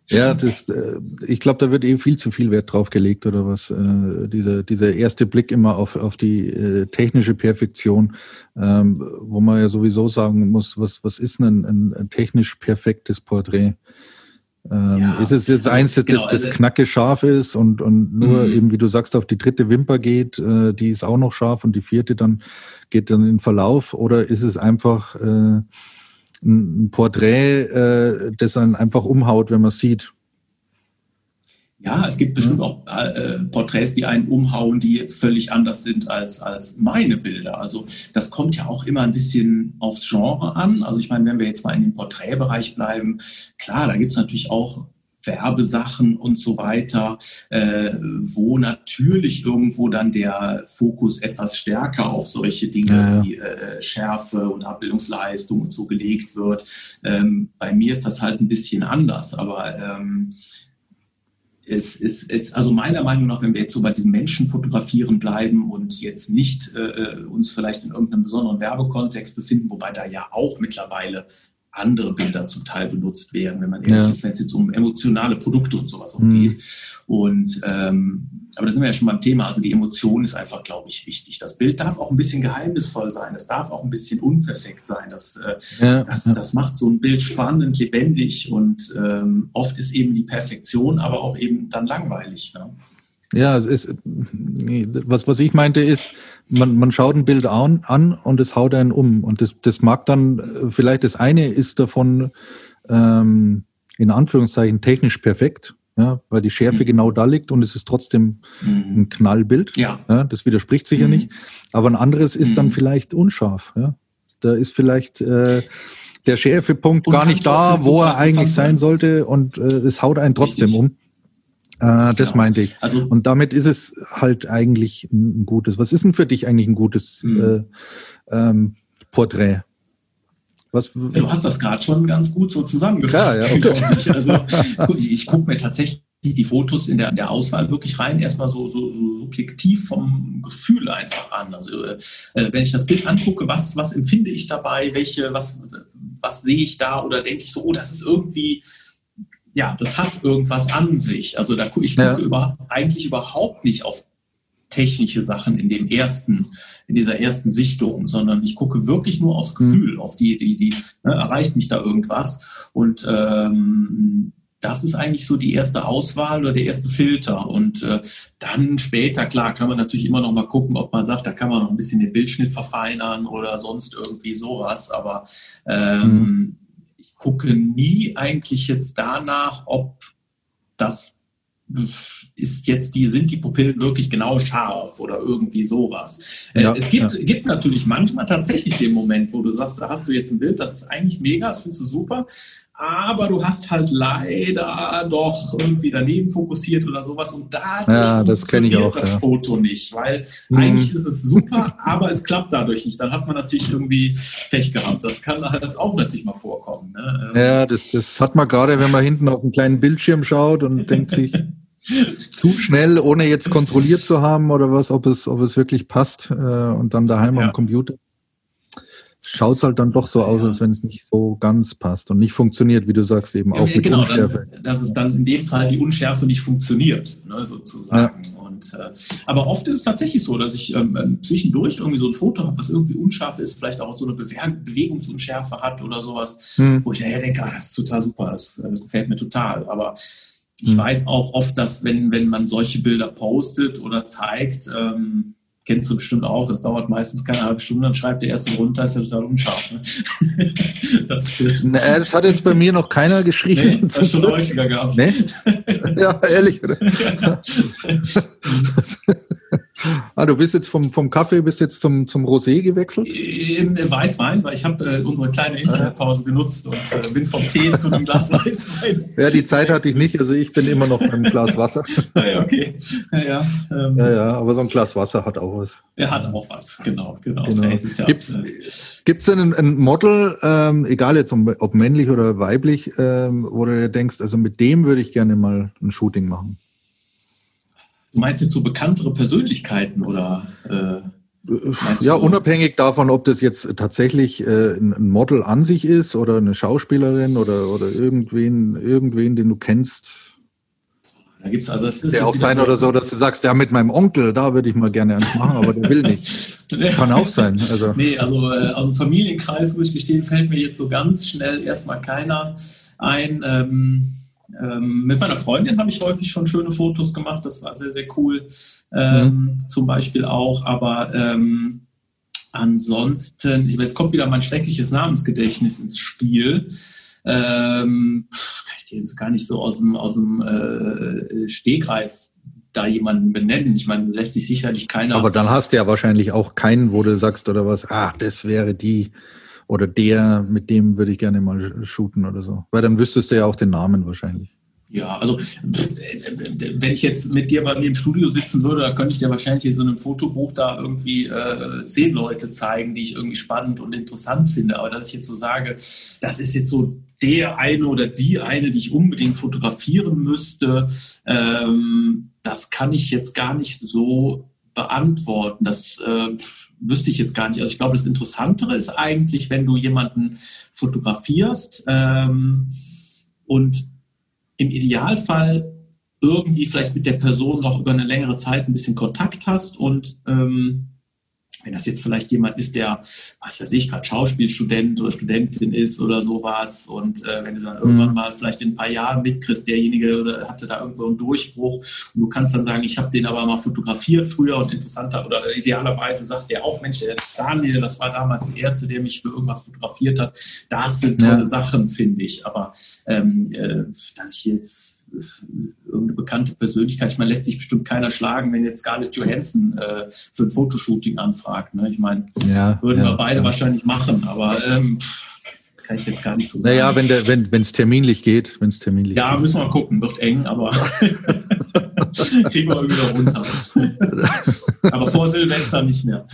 ja, das, äh, ich glaube, da wird eben viel zu viel Wert drauf gelegt oder was. Äh, dieser, dieser erste Blick immer auf, auf die äh, technische Perfektion, ähm, wo man ja sowieso sagen muss, was, was ist denn ein, ein technisch perfektes Porträt? Ähm, ja, ist es jetzt also, eins, das, genau, das also, knacke scharf ist und, und nur mhm. eben, wie du sagst, auf die dritte Wimper geht, äh, die ist auch noch scharf und die vierte dann geht dann in Verlauf oder ist es einfach äh, ein Porträt, äh, das dann einfach umhaut, wenn man es sieht. Ja, es gibt bestimmt auch äh, Porträts, die einen umhauen, die jetzt völlig anders sind als, als meine Bilder. Also das kommt ja auch immer ein bisschen aufs Genre an. Also ich meine, wenn wir jetzt mal in dem Porträtbereich bleiben, klar, da gibt es natürlich auch Werbesachen und so weiter, äh, wo natürlich irgendwo dann der Fokus etwas stärker auf solche Dinge ja, wie äh, Schärfe und Abbildungsleistung und so gelegt wird. Ähm, bei mir ist das halt ein bisschen anders, aber ähm, es ist, also meiner Meinung nach, wenn wir jetzt so bei diesem Menschen fotografieren bleiben und jetzt nicht äh, uns vielleicht in irgendeinem besonderen Werbekontext befinden, wobei da ja auch mittlerweile andere Bilder zum Teil benutzt werden, wenn man ehrlich ja. ist, wenn es jetzt um emotionale Produkte und sowas auch mhm. geht. Und ähm, aber da sind wir ja schon beim Thema. Also die Emotion ist einfach, glaube ich, wichtig. Das Bild darf auch ein bisschen geheimnisvoll sein. Es darf auch ein bisschen unperfekt sein. Das, äh, ja, das, das macht so ein Bild spannend, lebendig und ähm, oft ist eben die Perfektion, aber auch eben dann langweilig. Ne? Ja, es ist, was, was ich meinte ist, man, man schaut ein Bild an, an und es haut einen um. Und das, das mag dann, vielleicht das eine ist davon ähm, in Anführungszeichen technisch perfekt, ja, weil die Schärfe mhm. genau da liegt und es ist trotzdem mhm. ein Knallbild. Ja. ja. Das widerspricht sich mhm. ja nicht. Aber ein anderes ist dann mhm. vielleicht unscharf. Ja. Da ist vielleicht äh, der Schärfepunkt und gar nicht da, wo er eigentlich sein sollte und äh, es haut einen trotzdem Richtig. um. Äh, das genau. meinte ich. Also, und damit ist es halt eigentlich ein gutes. Was ist denn für dich eigentlich ein gutes mhm. äh, ähm, Porträt? Was, du hast das gerade schon ganz gut so zusammengefasst. Klar, ja, okay. ich. Also ich, ich gucke mir tatsächlich die, die Fotos in der, in der Auswahl wirklich rein erstmal so, so, so subjektiv vom Gefühl einfach an. Also äh, wenn ich das Bild angucke, was, was empfinde ich dabei, welche, was, was sehe ich da oder denke ich so, oh, das ist irgendwie, ja, das hat irgendwas an sich. Also da gucke ich gucke ja. über, eigentlich überhaupt nicht auf technische Sachen in dem ersten, in dieser ersten Sichtung, sondern ich gucke wirklich nur aufs mhm. Gefühl, mhm. auf die, die, die ne, erreicht mich da irgendwas und ähm, das ist eigentlich so die erste Auswahl oder der erste Filter. Und äh, dann später, klar, kann man natürlich immer noch mal gucken, ob man sagt, da kann man noch ein bisschen den Bildschnitt verfeinern oder sonst irgendwie sowas. Aber ähm, mhm. Ich gucke nie eigentlich jetzt danach, ob das ist jetzt die, sind die Pupillen wirklich genau scharf oder irgendwie sowas. Äh, ja, es gibt, ja. gibt natürlich manchmal tatsächlich den Moment, wo du sagst, da hast du jetzt ein Bild, das ist eigentlich mega, das findest du super, aber du hast halt leider doch irgendwie daneben fokussiert oder sowas und dadurch ja, das funktioniert auch, das ja. Foto nicht, weil mhm. eigentlich ist es super, aber es klappt dadurch nicht. Dann hat man natürlich irgendwie Pech gehabt. Das kann halt auch natürlich mal vorkommen. Ne? Ja, das, das hat man gerade, wenn man hinten auf einen kleinen Bildschirm schaut und denkt sich, zu schnell, ohne jetzt kontrolliert zu haben oder was, ob es, ob es wirklich passt äh, und dann daheim ja. am Computer schaut es halt dann doch so aus, ja. als wenn es nicht so ganz passt und nicht funktioniert, wie du sagst, eben auch ja, mit genau, Unschärfe. Dann, dass es dann in dem Fall die Unschärfe nicht funktioniert, ne, sozusagen. Ja. Und, äh, aber oft ist es tatsächlich so, dass ich ähm, ähm zwischendurch irgendwie so ein Foto habe, was irgendwie unscharf ist, vielleicht auch so eine Bewe Bewegungsunschärfe hat oder sowas, hm. wo ich daher denke, ah, das ist total super, das äh, gefällt mir total. Aber ich hm. weiß auch oft, dass wenn, wenn man solche Bilder postet oder zeigt, ähm, kennst du bestimmt auch, das dauert meistens keine halbe Stunde, dann schreibt der erste runter, ist ja total unscharf. Ne? das, Na, das, hat jetzt bei mir noch keiner geschrieben. Nee, das schon häufiger gehabt. Nee? Ja, ehrlich. ah, du bist jetzt vom, vom Kaffee bist jetzt zum, zum Rosé gewechselt? In Weißwein, weil ich habe äh, unsere kleine Internetpause genutzt und äh, bin vom Tee zu einem Glas Weißwein. Ja, die Zeit hatte ich nicht, also ich bin immer noch beim Glas Wasser. Ah, ja, okay. Ja, ja, ähm, ja, ja, aber so ein Glas Wasser hat auch was. Er hat auch was, genau. genau. genau. Ja, Gibt es äh, denn ein, ein Model, ähm, egal jetzt ob männlich oder weiblich, ähm, wo du dir denkst, also mit dem würde ich gerne mal ein Shooting machen? Du meinst jetzt so bekanntere Persönlichkeiten oder? Äh, ja, unabhängig davon, ob das jetzt tatsächlich äh, ein Model an sich ist oder eine Schauspielerin oder, oder irgendwen, irgendwen, den du kennst. Da gibt's also es ist der auch sein oder so, dass du sagst, ja, mit meinem Onkel, da würde ich mal gerne eins machen, aber der will nicht. Kann auch sein. Also. Nee, also äh, aus dem Familienkreis, muss ich gestehen, fällt mir jetzt so ganz schnell erstmal keiner ein. Ähm, ähm, mit meiner Freundin habe ich häufig schon schöne Fotos gemacht, das war sehr, sehr cool. Ähm, mhm. Zum Beispiel auch, aber ähm, ansonsten, jetzt kommt wieder mein schreckliches Namensgedächtnis ins Spiel. Ähm, ich jetzt gar nicht so aus dem, aus dem äh, Stegreif da jemanden benennen. Ich meine, lässt sich sicherlich keiner. Aber dann hast du ja wahrscheinlich auch keinen, wo du sagst oder was, ah, das wäre die oder der, mit dem würde ich gerne mal shooten oder so. Weil dann wüsstest du ja auch den Namen wahrscheinlich. Ja, also wenn ich jetzt mit dir bei mir im Studio sitzen würde, da könnte ich dir wahrscheinlich in so einem Fotobuch da irgendwie äh, zehn Leute zeigen, die ich irgendwie spannend und interessant finde. Aber dass ich jetzt so sage, das ist jetzt so der eine oder die eine, die ich unbedingt fotografieren müsste, ähm, das kann ich jetzt gar nicht so beantworten. Das äh, wüsste ich jetzt gar nicht. Also ich glaube, das Interessantere ist eigentlich, wenn du jemanden fotografierst ähm, und im Idealfall irgendwie vielleicht mit der Person noch über eine längere Zeit ein bisschen Kontakt hast und ähm, wenn das jetzt vielleicht jemand ist, der, was weiß ich, gerade Schauspielstudent oder Studentin ist oder sowas und äh, wenn du dann irgendwann mhm. mal vielleicht in ein paar Jahren mitkriegst, derjenige oder hatte da irgendwo einen Durchbruch und du kannst dann sagen, ich habe den aber mal fotografiert früher und interessanter oder idealerweise sagt der auch, Mensch, der Daniel, das war damals der Erste, der mich für irgendwas fotografiert hat. Das sind tolle ja. Sachen, finde ich. Aber ähm, äh, dass ich jetzt irgendeine bekannte Persönlichkeit. Ich meine, lässt sich bestimmt keiner schlagen, wenn jetzt Scarlett Johansson äh, für ein Fotoshooting anfragt. Ne? Ich meine, ja, würden ja, wir beide ja. wahrscheinlich machen, aber ähm, kann ich jetzt gar nicht so sagen. Naja, wenn es wenn, terminlich geht, wenn es terminlich Ja, geht. müssen wir gucken, wird eng, aber kriegen wir irgendwie runter. aber vor Silvester nicht mehr.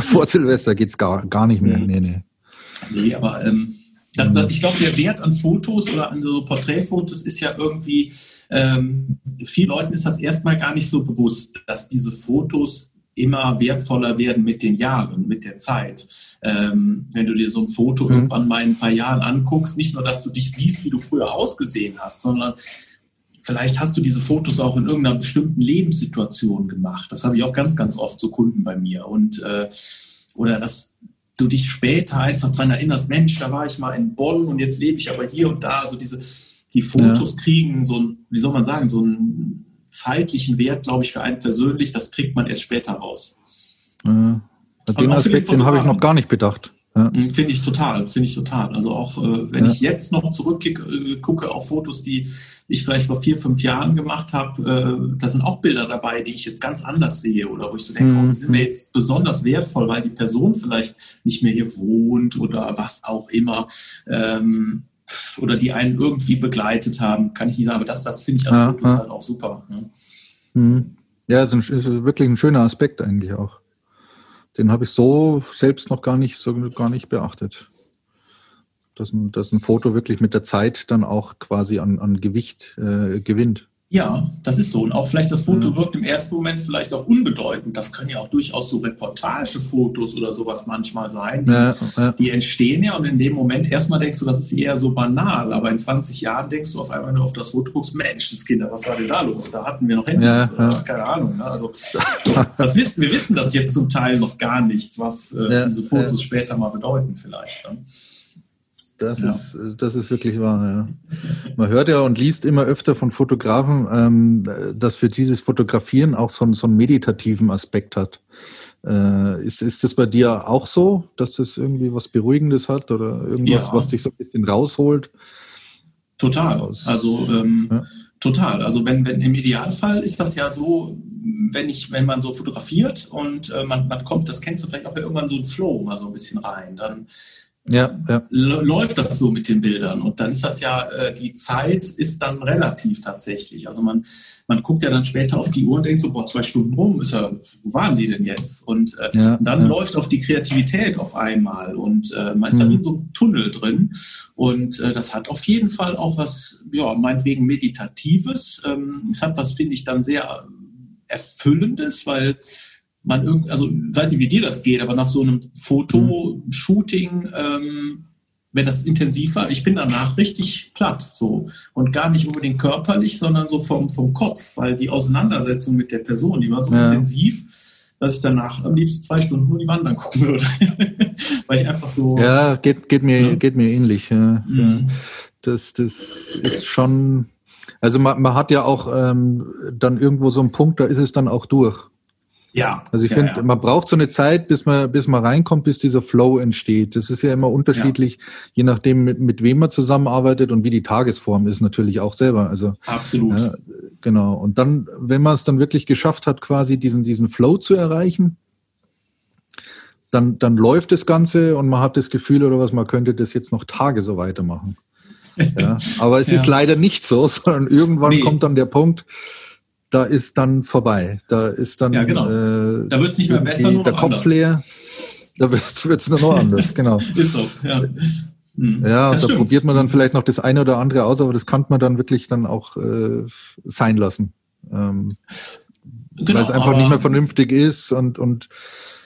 vor Silvester geht es gar, gar nicht mehr. Mhm. Nee, nee. Nee, aber ähm, Das, das, ich glaube, der Wert an Fotos oder an so Porträtfotos ist ja irgendwie, ähm, vielen Leuten ist das erstmal gar nicht so bewusst, dass diese Fotos immer wertvoller werden mit den Jahren, mit der Zeit. Ähm, wenn du dir so ein Foto mhm. irgendwann mal in ein paar Jahren anguckst, nicht nur, dass du dich siehst, wie du früher ausgesehen hast, sondern vielleicht hast du diese Fotos auch in irgendeiner bestimmten Lebenssituation gemacht. Das habe ich auch ganz, ganz oft so Kunden bei mir. Und äh, oder dass du dich später einfach daran erinnerst, Mensch, da war ich mal in Bonn und jetzt lebe ich aber hier und da. Also diese, die Fotos ja. kriegen so ein, wie soll man sagen, so einen zeitlichen Wert, glaube ich, für einen persönlich, das kriegt man erst später raus. Ja. Den Aspekt, den habe ich noch gar nicht bedacht. Ja. Mhm, finde ich total, finde ich total. Also auch äh, wenn ja. ich jetzt noch zurückgucke äh, auf Fotos, die ich vielleicht vor vier, fünf Jahren gemacht habe, äh, da sind auch Bilder dabei, die ich jetzt ganz anders sehe oder wo ich so denke, mhm. oh, die sind mir jetzt besonders wertvoll, weil die Person vielleicht nicht mehr hier wohnt oder was auch immer. Ähm, oder die einen irgendwie begleitet haben, kann ich nicht sagen, aber das, das finde ich an Fotos halt auch super. Ne? Mhm. Ja, ist, ein, ist wirklich ein schöner Aspekt eigentlich auch. Den habe ich so selbst noch gar nicht, so gar nicht beachtet. Dass ein, dass ein Foto wirklich mit der Zeit dann auch quasi an, an Gewicht äh, gewinnt. Ja, das ist so. Und auch vielleicht das Foto ja. wirkt im ersten Moment vielleicht auch unbedeutend. Das können ja auch durchaus so Reportagefotos oder sowas manchmal sein. Die, ja, ja. die, entstehen ja und in dem Moment erstmal denkst du, das ist eher so banal. Aber in 20 Jahren denkst du auf einmal, wenn du auf das Foto guckst, Menschenskinder, was war denn da los? Da hatten wir noch Handys. Ja, keine Ahnung. Ne? Also das wissen, wir wissen das jetzt zum Teil noch gar nicht, was äh, diese Fotos später mal bedeuten vielleicht. Ne? Das, ja. ist, das ist wirklich wahr. Ja. Man hört ja und liest immer öfter von Fotografen, ähm, dass für dieses Fotografieren auch so, so einen meditativen Aspekt hat. Äh, ist, ist das bei dir auch so, dass das irgendwie was Beruhigendes hat oder irgendwas, ja. was dich so ein bisschen rausholt? Total. Also ähm, ja. total. Also wenn, wenn im Idealfall ist das ja so, wenn ich, wenn man so fotografiert und äh, man, man kommt, das kennst du vielleicht auch irgendwann so ein Flow mal so ein bisschen rein, dann ja, ja. läuft das so mit den Bildern. Und dann ist das ja, äh, die Zeit ist dann relativ tatsächlich. Also man, man guckt ja dann später auf die Uhr und denkt so, boah, zwei Stunden rum, ist ja, wo waren die denn jetzt? Und äh, ja, dann ja. läuft auch die Kreativität auf einmal und äh, man ist mhm. da in so einem Tunnel drin. Und äh, das hat auf jeden Fall auch was, ja, meinetwegen Meditatives. Ähm, es hat was, finde ich, dann sehr Erfüllendes, weil man irgendwie, also ich weiß nicht, wie dir das geht, aber nach so einem Fotoshooting, ähm, wenn das intensiv war, ich bin danach richtig platt so und gar nicht unbedingt körperlich, sondern so vom, vom Kopf, weil die Auseinandersetzung mit der Person, die war so ja. intensiv, dass ich danach am liebsten zwei Stunden nur die Wand angucken würde. weil ich einfach so. Ja, geht, geht, mir, ja. geht mir ähnlich. Ja. Mhm. Das, das ist schon. Also man, man hat ja auch ähm, dann irgendwo so einen Punkt, da ist es dann auch durch. Ja. Also ich ja, finde, ja. man braucht so eine Zeit, bis man, bis man reinkommt, bis dieser Flow entsteht. Das ist ja immer unterschiedlich, ja. je nachdem, mit, mit wem man zusammenarbeitet und wie die Tagesform ist natürlich auch selber. Also, Absolut. Ja, genau. Und dann, wenn man es dann wirklich geschafft hat, quasi diesen, diesen Flow zu erreichen, dann, dann läuft das Ganze und man hat das Gefühl oder was, man könnte das jetzt noch Tage so weitermachen. Ja, aber es ist leider nicht so, sondern irgendwann nee. kommt dann der Punkt, da ist dann vorbei. Da ist dann. Ja, genau. Äh, da wird es nicht mehr besser, nur Der Kopf anders. leer. Da wird es nur noch anders, genau. ist so, ja. Hm. Ja, da stimmt. probiert man dann vielleicht noch das eine oder andere aus, aber das kann man dann wirklich dann auch äh, sein lassen. Ähm, genau, weil es einfach nicht mehr vernünftig ist und, und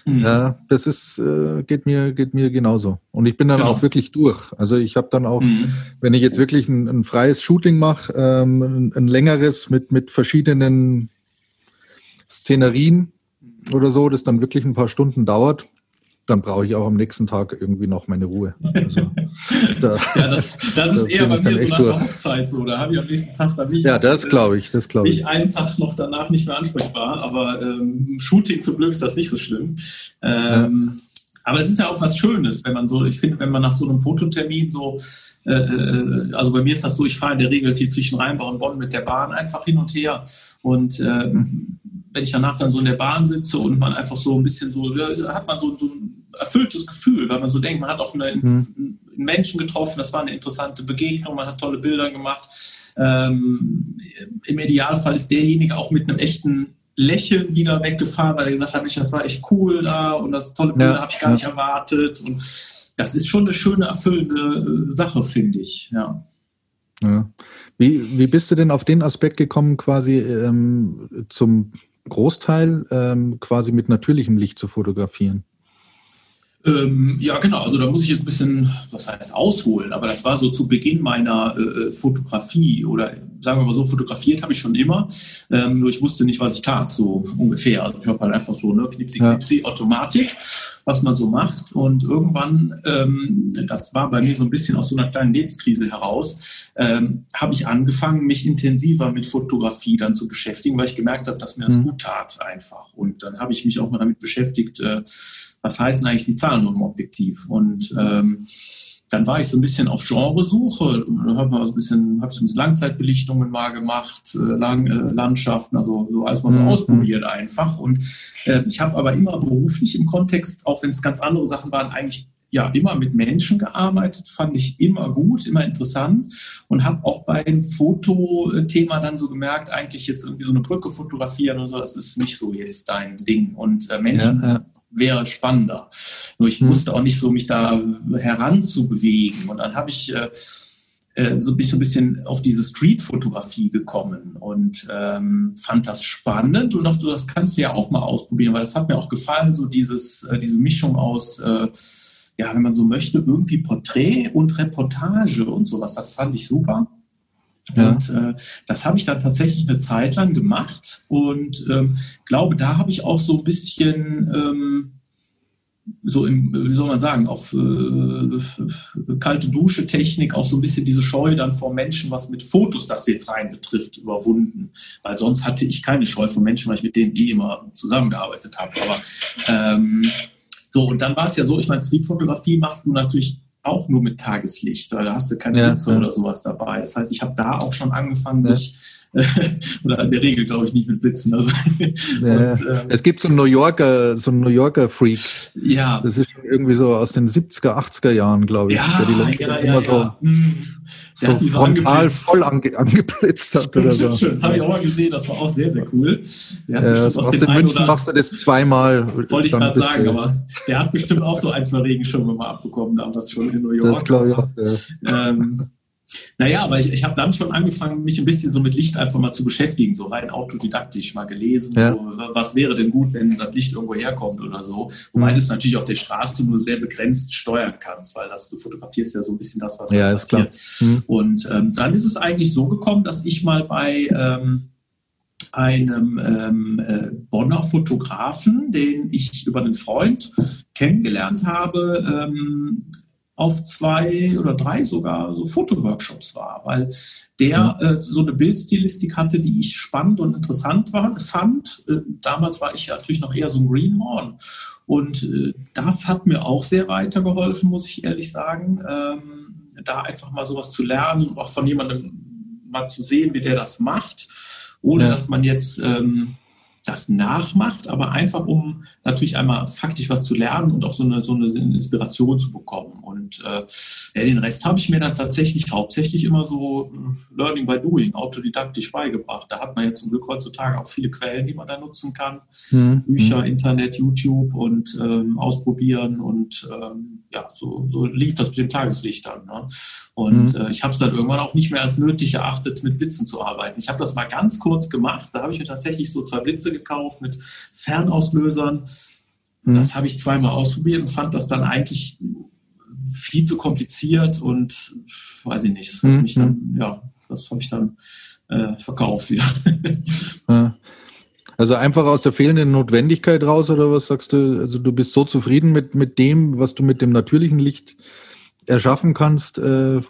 Mhm. Ja, das ist, äh, geht mir, geht mir genauso. Und ich bin dann genau. auch wirklich durch. Also ich habe dann auch, mhm. wenn ich jetzt wirklich ein, ein freies Shooting mache, ähm, ein, ein, längeres mit, mit verschiedenen Szenerien oder so, das dann wirklich ein paar Stunden dauert, dann brauche ich auch am nächsten Tag irgendwie noch meine Ruhe. Also, da, ja, das, das ist eher bei mir so nach der Hochzeit so. Da habe ich am nächsten Tag dann nicht. Ja, das glaube ich, das glaube ich. Nicht einen Tag noch danach nicht mehr ansprechbar, aber ähm, Shooting zum Glück ist das nicht so schlimm. Ähm, ja. Aber es ist ja auch was Schönes, wenn man so, ich finde, wenn man nach so einem Fototermin so, äh, äh, also bei mir ist das so, ich fahre in der Regel hier zwischen Rheinbau und Bonn mit der Bahn einfach hin und her und äh, wenn ich danach dann so in der Bahn sitze und man einfach so ein bisschen so, ja, hat man so, so ein erfülltes Gefühl, weil man so denkt, man hat auch einen, mhm. einen Menschen getroffen, das war eine interessante Begegnung, man hat tolle Bilder gemacht. Ähm, Im Idealfall ist derjenige auch mit einem echten Lächeln wieder weggefahren, weil er gesagt hat, das war echt cool da und das tolle Bilder ja, habe ich gar ja. nicht erwartet. Und das ist schon eine schöne, erfüllende äh, Sache, finde ich. Ja. ja. Wie, wie bist du denn auf den Aspekt gekommen, quasi ähm, zum Großteil ähm, quasi mit natürlichem Licht zu fotografieren? Ähm, ja, genau. Also da muss ich jetzt ein bisschen, was heißt ausholen, aber das war so zu Beginn meiner äh, äh, Fotografie oder sagen wir mal so, fotografiert habe ich schon immer, ähm, nur ich wusste nicht, was ich tat, so ungefähr. Also ich habe halt einfach so, ne, knipsi, knipsi, ja. Automatik, was man so macht. Und irgendwann, ähm, das war bei mir so ein bisschen aus so einer kleinen Lebenskrise heraus, ähm, habe ich angefangen, mich intensiver mit Fotografie dann zu beschäftigen, weil ich gemerkt habe, dass mir das mhm. gut tat einfach. Und dann habe ich mich auch mal damit beschäftigt, äh, was heißen eigentlich die Zahlen im Objektiv? Und ähm, dann war ich so ein bisschen auf Genresuche, habe mal so ein bisschen, habe so ein bisschen Langzeitbelichtungen mal gemacht, äh, Lang, äh, Landschaften, also so alles mal so mhm. ausprobiert einfach. Und äh, ich habe aber immer beruflich im Kontext, auch wenn es ganz andere Sachen waren, eigentlich ja immer mit Menschen gearbeitet, fand ich immer gut, immer interessant und habe auch beim Fotothema dann so gemerkt, eigentlich jetzt irgendwie so eine Brücke fotografieren oder so, das ist nicht so jetzt dein Ding. Und äh, Menschen ja, ja. Wäre spannender. Nur ich hm. wusste auch nicht so, mich da heranzubewegen. Und dann habe ich äh, äh, so bin ich so ein bisschen auf diese Street-Fotografie gekommen und ähm, fand das spannend und dachte, das kannst du ja auch mal ausprobieren, weil das hat mir auch gefallen, so dieses, äh, diese Mischung aus äh, ja, wenn man so möchte, irgendwie Porträt und Reportage und sowas. Das fand ich super. Ja. Und äh, das habe ich dann tatsächlich eine Zeit lang gemacht und ähm, glaube, da habe ich auch so ein bisschen ähm, so im, wie soll man sagen, auf äh, kalte Dusche Technik auch so ein bisschen diese Scheu dann vor Menschen, was mit Fotos das jetzt rein betrifft, überwunden. Weil sonst hatte ich keine Scheu vor Menschen, weil ich mit denen eh immer zusammengearbeitet habe. Aber ähm, so, und dann war es ja so, ich meine, Streetfotografie machst du natürlich auch nur mit Tageslicht, weil da hast du keine ja, Blitze ja. oder sowas dabei. Das heißt, ich habe da auch schon angefangen, mich, oder in der Regel glaube ich nicht mit Blitzen. Also, ja, und, ähm, es gibt so einen New Yorker, so einen New Yorker Freak. Ja. Das ist irgendwie so aus den 70er, 80er Jahren, glaube ich. Ja, der die ja, immer so, mhm. so frontal voll ange, angeblitzt hat oder so. Das habe ich auch mal gesehen, das war auch sehr, sehr cool. Ja, also aus den München machst du das zweimal. Wollte ich gerade sagen, aber der hat bestimmt auch so ein, zwei Regenschirme mal abbekommen, damals schon in New York. Das glaube ich auch, ja. Ähm, naja, aber ich, ich habe dann schon angefangen, mich ein bisschen so mit Licht einfach mal zu beschäftigen, so rein autodidaktisch mal gelesen, ja. so, was wäre denn gut, wenn das Licht irgendwo herkommt oder so. Wobei mhm. du es natürlich auf der Straße nur sehr begrenzt steuern kannst, weil das, du fotografierst ja so ein bisschen das, was ja, ist passiert. Klar. Mhm. Und ähm, dann ist es eigentlich so gekommen, dass ich mal bei ähm, einem ähm, äh, Bonner Fotografen, den ich über einen Freund kennengelernt habe, ähm, auf zwei oder drei sogar so Fotoworkshops war, weil der äh, so eine Bildstilistik hatte, die ich spannend und interessant war, fand. Äh, damals war ich ja natürlich noch eher so ein Greenhorn. Und äh, das hat mir auch sehr weitergeholfen, muss ich ehrlich sagen, ähm, da einfach mal sowas zu lernen und auch von jemandem mal zu sehen, wie der das macht, ohne ja. dass man jetzt ähm, das nachmacht, aber einfach um natürlich einmal faktisch was zu lernen und auch so eine, so eine Inspiration zu bekommen. Und äh, ja, den Rest habe ich mir dann tatsächlich hauptsächlich immer so äh, Learning by Doing, autodidaktisch beigebracht. Da hat man ja zum Glück heutzutage auch viele Quellen, die man da nutzen kann. Mhm. Bücher, Internet, YouTube und ähm, ausprobieren und ähm, ja, so, so lief das mit dem Tageslicht dann. Ne? Und mhm. äh, ich habe es dann irgendwann auch nicht mehr als nötig erachtet, mit Blitzen zu arbeiten. Ich habe das mal ganz kurz gemacht. Da habe ich mir tatsächlich so zwei Blitze gekauft mit Fernauslösern. Mhm. Das habe ich zweimal ausprobiert und fand das dann eigentlich viel zu kompliziert und weiß ich nicht. Das mhm. dann, ja, das habe ich dann äh, verkauft wieder. ja. Also einfach aus der fehlenden Notwendigkeit raus oder was sagst du? Also du bist so zufrieden mit, mit dem, was du mit dem natürlichen Licht erschaffen kannst. Äh,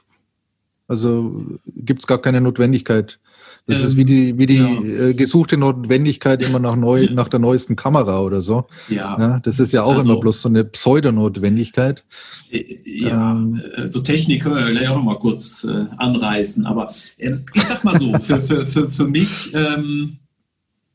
also gibt es gar keine Notwendigkeit. Das ähm, ist wie die, wie die ja. äh, gesuchte Notwendigkeit immer nach, neu, nach der neuesten Kamera oder so. Ja. ja das ist ja auch also, immer bloß so eine Pseudonotwendigkeit. Äh, ja, ähm, äh, so Technik können wir gleich auch noch mal kurz äh, anreißen. Aber äh, ich sag mal so, für, für, für, für mich ähm,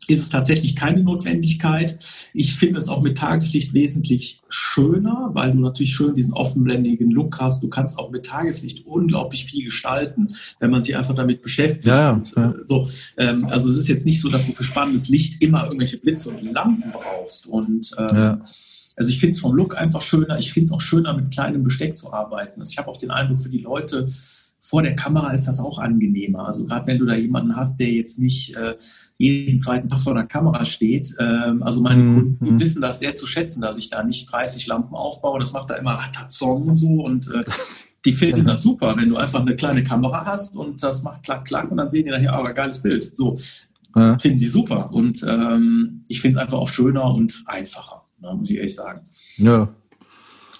ist es tatsächlich keine Notwendigkeit. Ich finde es auch mit Tageslicht wesentlich schöner, weil du natürlich schön diesen offenblendigen Look hast. Du kannst auch mit Tageslicht unglaublich viel gestalten, wenn man sich einfach damit beschäftigt. Ja, und, ja. Äh, so, ähm, also es ist jetzt nicht so, dass du für spannendes Licht immer irgendwelche Blitze und Lampen brauchst. Und ähm, ja. also ich finde es vom Look einfach schöner. Ich finde es auch schöner, mit kleinem Besteck zu arbeiten. Also ich habe auch den Eindruck, für die Leute vor der Kamera ist das auch angenehmer. Also gerade wenn du da jemanden hast, der jetzt nicht äh, jeden zweiten Tag vor der Kamera steht. Ähm, also meine mhm. Kunden, die mhm. wissen das sehr zu schätzen, dass ich da nicht 30 Lampen aufbaue. Das macht da immer Ratazong und so und äh, die finden das super, wenn du einfach eine kleine Kamera hast und das macht klack, klack und dann sehen die nachher, aber geiles Bild. So, ja. finden die super. Und ähm, ich finde es einfach auch schöner und einfacher, ne, muss ich ehrlich sagen. Ja.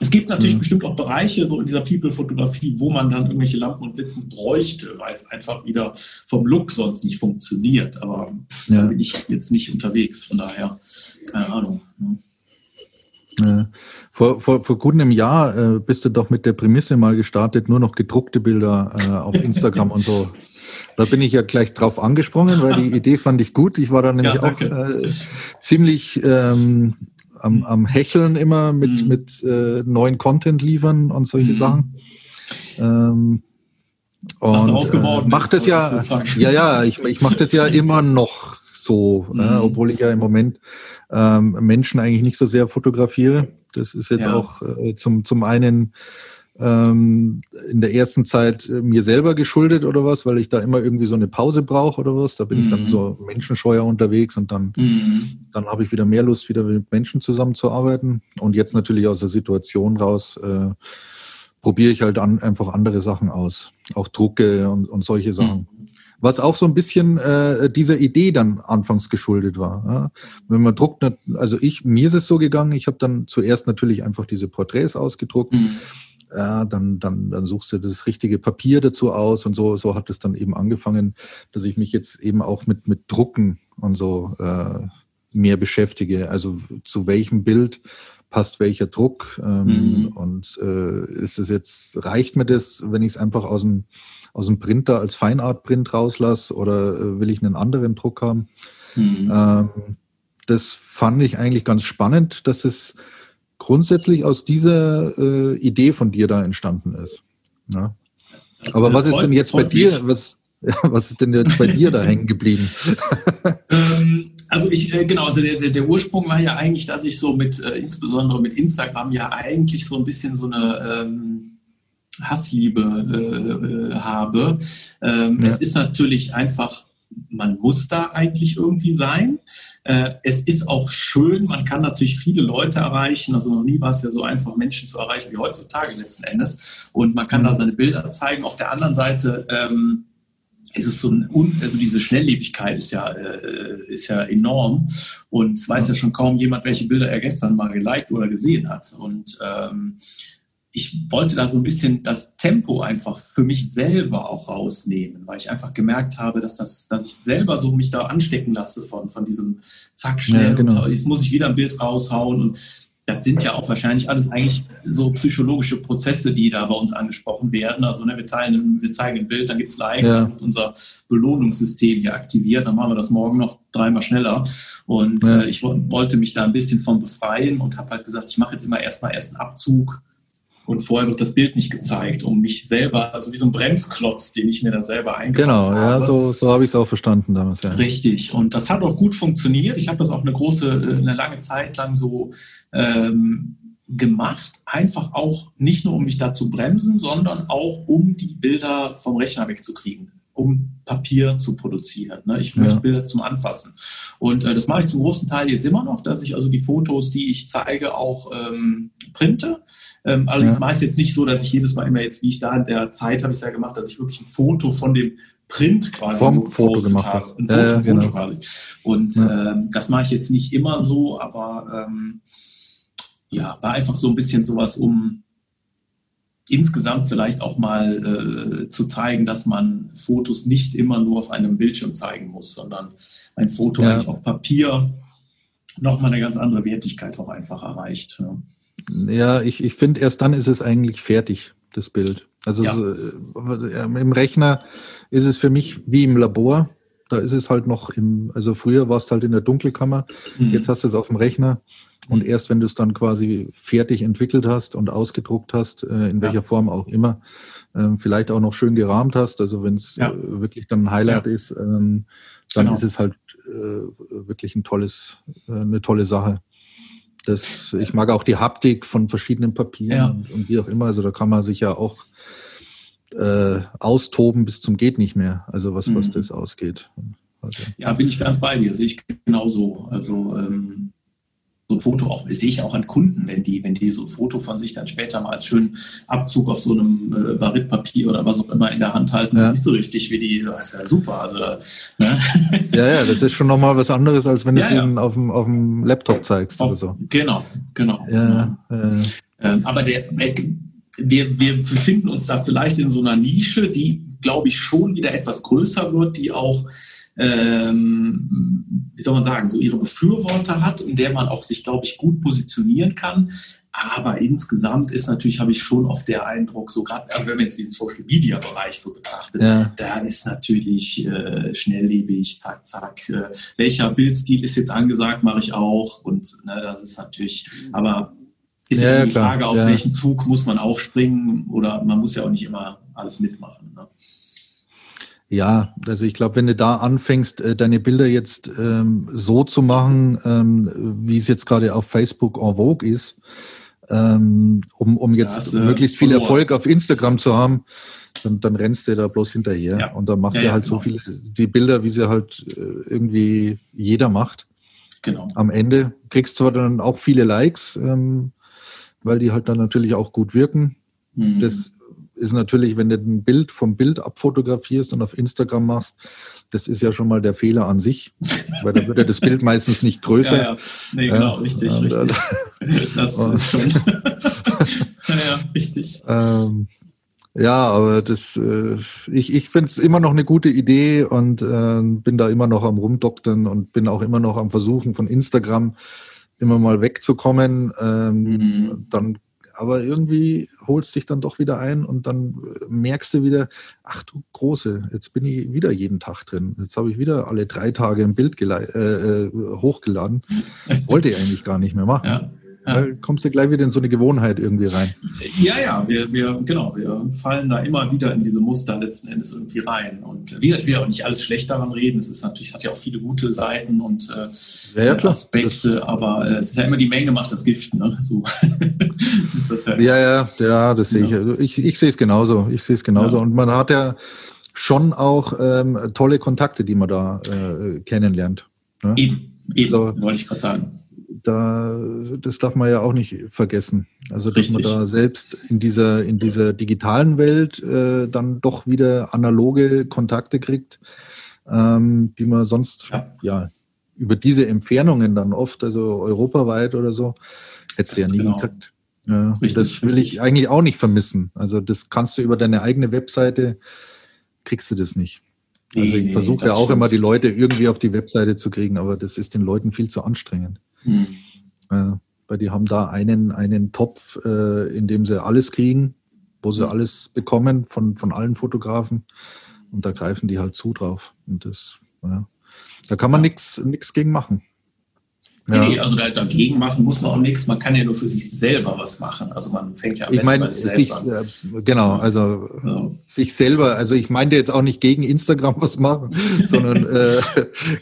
Es gibt natürlich mhm. bestimmt auch Bereiche so in dieser People-Fotografie, wo man dann irgendwelche Lampen und Blitzen bräuchte, weil es einfach wieder vom Look sonst nicht funktioniert. Aber ja. da bin ich jetzt nicht unterwegs, von daher keine Ahnung. Ne. Ja. Vor, vor, vor gut einem Jahr äh, bist du doch mit der Prämisse mal gestartet, nur noch gedruckte Bilder äh, auf Instagram und so. Da bin ich ja gleich drauf angesprungen, weil die Idee fand ich gut. Ich war da nämlich ja, auch äh, ziemlich ähm, am, am Hecheln immer mit, mhm. mit äh, neuen Content liefern und solche mhm. Sachen. Ähm, und äh, macht es ja, ja, ja, ich, ich mache das ja immer noch so, mhm. äh, obwohl ich ja im Moment ähm, Menschen eigentlich nicht so sehr fotografiere. Das ist jetzt ja. auch äh, zum, zum einen ähm, in der ersten Zeit äh, mir selber geschuldet oder was, weil ich da immer irgendwie so eine Pause brauche oder was. Da bin mhm. ich dann mhm. so menschenscheuer unterwegs und dann, mhm. dann habe ich wieder mehr Lust, wieder mit Menschen zusammenzuarbeiten. Und jetzt natürlich aus der Situation raus äh, probiere ich halt an, einfach andere Sachen aus. Auch Drucke und, und solche Sachen. Mhm was auch so ein bisschen äh, dieser Idee dann anfangs geschuldet war. Ja. Wenn man druckt, also ich, mir ist es so gegangen, ich habe dann zuerst natürlich einfach diese Porträts ausgedruckt. Mhm. Ja, dann, dann, dann suchst du das richtige Papier dazu aus und so, so hat es dann eben angefangen, dass ich mich jetzt eben auch mit, mit Drucken und so äh, mehr beschäftige. Also zu welchem Bild passt welcher Druck ähm, mhm. und äh, ist es jetzt, reicht mir das, wenn ich es einfach aus dem aus dem Printer als Feinart-Print rauslasse oder äh, will ich einen anderen Druck haben? Mhm. Ähm, das fand ich eigentlich ganz spannend, dass es grundsätzlich aus dieser äh, Idee von dir da entstanden ist. Ja. Aber was ist denn jetzt bei dir? Was, was ist denn jetzt bei dir da hängen geblieben? ähm, also ich, äh, genau, also der, der, der, Ursprung war ja eigentlich, dass ich so mit, äh, insbesondere mit Instagram ja eigentlich so ein bisschen so eine ähm, Hassliebe äh, äh, habe. Ähm, ja. Es ist natürlich einfach man muss da eigentlich irgendwie sein. Äh, es ist auch schön, man kann natürlich viele Leute erreichen. Also noch nie war es ja so einfach, Menschen zu erreichen wie heutzutage letzten Endes. Und man kann mhm. da seine Bilder zeigen. Auf der anderen Seite ähm, ist es so ein, also diese Schnelllebigkeit ist ja, äh, ist ja enorm. Und es weiß ja schon kaum jemand, welche Bilder er gestern mal geliked oder gesehen hat. Und ähm, ich wollte da so ein bisschen das Tempo einfach für mich selber auch rausnehmen, weil ich einfach gemerkt habe, dass das, dass ich selber so mich da anstecken lasse von, von diesem Zack schnell. Ja, genau. jetzt muss ich wieder ein Bild raushauen und das sind ja auch wahrscheinlich alles eigentlich so psychologische Prozesse, die da bei uns angesprochen werden. Also ne, wir teilen, wir zeigen ein Bild, dann gibt es Likes, ja. dann wird unser Belohnungssystem hier aktiviert, dann machen wir das morgen noch dreimal schneller. Und ja. äh, ich wollte mich da ein bisschen von befreien und habe halt gesagt, ich mache jetzt immer erstmal erst einen Abzug und vorher wird das Bild nicht gezeigt, um mich selber, also wie so ein Bremsklotz, den ich mir da selber eingebaut genau, habe. Genau, ja, so, so habe ich es auch verstanden damals. Ja. Richtig, und das hat auch gut funktioniert. Ich habe das auch eine große, äh, eine lange Zeit lang so ähm, gemacht, einfach auch nicht nur um mich da zu bremsen, sondern auch um die Bilder vom Rechner wegzukriegen um Papier zu produzieren. Ne? Ich möchte ja. Bilder zum Anfassen. Und äh, das mache ich zum großen Teil jetzt immer noch, dass ich also die Fotos, die ich zeige, auch ähm, printe. Ähm, allerdings ja. mache ich es jetzt nicht so, dass ich jedes Mal immer jetzt, wie ich da in der Zeit habe ich es ja gemacht, dass ich wirklich ein Foto von dem Print quasi vom Foto gemacht habe. Ein Foto, äh, Foto genau. quasi. Und ja. ähm, das mache ich jetzt nicht immer so, aber ähm, ja, war einfach so ein bisschen sowas, um insgesamt vielleicht auch mal äh, zu zeigen, dass man Fotos nicht immer nur auf einem Bildschirm zeigen muss, sondern ein Foto ja. auf Papier nochmal eine ganz andere Wertigkeit auch einfach erreicht. Ja, ja ich, ich finde, erst dann ist es eigentlich fertig, das Bild. Also ja. äh, im Rechner ist es für mich wie im Labor. Da ist es halt noch im, also früher war es halt in der Dunkelkammer, mhm. jetzt hast du es auf dem Rechner. Und erst wenn du es dann quasi fertig entwickelt hast und ausgedruckt hast, äh, in welcher ja. Form auch immer, ähm, vielleicht auch noch schön gerahmt hast, also wenn es ja. äh, wirklich dann ein Highlight ja. ist, ähm, dann genau. ist es halt äh, wirklich ein tolles, eine tolle Sache. Das, ich mag auch die Haptik von verschiedenen Papieren und, wie auch immer. Also da kann man sich ja auch äh, austoben bis zum geht nicht mehr. Also was, was Mhm. das ausgeht. Also, Ja, bin ich ganz bei dir, sehe ich genauso. Also ähm, so ein Foto auch, sehe ich auch an Kunden, wenn die, wenn die so ein Foto von sich dann später mal als schönen Abzug auf so einem äh, Baritpapier oder was auch immer in der Hand halten, Ja. ja. siehst du richtig, wie die, das ist ja super. Also ne? ja, ja, das ist schon nochmal was anderes, als wenn du Ja, es ja. ihnen auf dem, auf dem Laptop zeigst oder auf, so. Genau, genau. Ja, äh, Ähm, aber der, wir, wir befinden uns da vielleicht in so einer Nische, die, glaube ich, schon wieder etwas größer wird, die auch, ähm, wie soll man sagen, so ihre Befürworter hat, in der man auch sich, glaube ich, gut positionieren kann. Aber insgesamt ist natürlich, habe ich schon oft der Eindruck, so gerade, also wenn man jetzt diesen Social Media Bereich so betrachtet, ja. da ist natürlich äh, schnelllebig, zack, zack. Äh, welcher Bildstil ist jetzt angesagt, mache ich auch. Und ne, das ist natürlich, aber ist ja, die Frage, auf ja. welchen Zug muss man aufspringen oder man muss ja auch nicht immer alles mitmachen. Ne? Ja, also ich glaube, wenn du da anfängst, äh, deine Bilder jetzt ähm, so zu machen, ähm, wie es jetzt gerade auf Facebook en vogue ist, ähm, um, um jetzt hast du möglichst viel verloren. Erfolg auf Instagram zu haben, dann, dann rennst du da bloß hinterher. Ja. Und dann machst Ja, du ja, halt so genau. viele, die Bilder, wie sie halt äh, irgendwie jeder macht. Genau. Am Ende kriegst zwar dann auch viele Likes, ähm, weil die halt dann natürlich auch gut wirken. Hm. Das ist natürlich, wenn du ein Bild vom Bild abfotografierst und auf Instagram machst, das ist ja schon mal der Fehler an sich, weil da wird ja das Bild meistens nicht größer. ja, ja. Nee, Ja, genau, richtig, und, richtig. Das ist schon. ja, ja, richtig. Ähm, ja, aber das, äh, ich, ich finde es immer noch eine gute Idee und äh, bin da immer noch am Rumdoktern und bin auch immer noch am Versuchen von Instagram immer mal wegzukommen. Ähm, Mhm. Dann, aber irgendwie holst dich dann doch wieder ein und dann äh, merkst du wieder, ach du Große, jetzt bin ich wieder jeden Tag drin. Jetzt habe ich wieder alle drei Tage ein Bild äh, äh, hochgeladen. Wollte ich eigentlich gar nicht mehr machen. Ja. Ja. Kommst du gleich wieder in so eine Gewohnheit irgendwie rein. Ja, ja, wir, wir, genau, wir fallen da immer wieder in diese Muster letzten Endes irgendwie rein. Und wie gesagt, will auch nicht alles schlecht daran reden. Es ist natürlich, es hat ja auch viele gute Seiten und äh, Ja. Aspekte, aber äh, es ist ja immer die Menge macht das Gift, ne? So ist das ja. Ja, ja, ja, das sehe ich. Also ich. Ich sehe es genauso. Ich sehe es genauso. Und man hat ja schon auch ähm, tolle Kontakte, die man da äh, kennenlernt. Ne? Eben, eben, So. wollte ich gerade sagen. Da, das darf man ja auch nicht vergessen. Also dass man Richtig. da selbst in dieser in dieser digitalen Welt äh, dann doch wieder analoge Kontakte kriegt, ähm, die man sonst Ja. ja. über diese Entfernungen dann oft, also europaweit oder so, hättest du ja nie genau. gekriegt. Ja, Richtig, das will richtig. ich eigentlich auch nicht vermissen. Also das kannst du über deine eigene Webseite, kriegst du das nicht. Also Nee, ich nee, versuche ja auch stimmt. immer die Leute irgendwie auf die Webseite zu kriegen, aber das ist den Leuten viel zu anstrengend. Hm. Ja, weil die haben da einen, einen Topf, äh, in dem sie alles kriegen, wo sie Mhm. alles bekommen von, von allen Fotografen. Und da greifen die halt zu drauf. Und das, ja, da kann man Ja. nichts gegen machen. Nee, Ja. nee, also da, dagegen machen muss man auch nichts. Man kann ja nur für sich selber was machen. Also man fängt ja am Ich meine, bei sich, selbst an. äh, genau, also Ja. sich selber, also ich meinte jetzt auch nicht gegen Instagram was machen, sondern äh,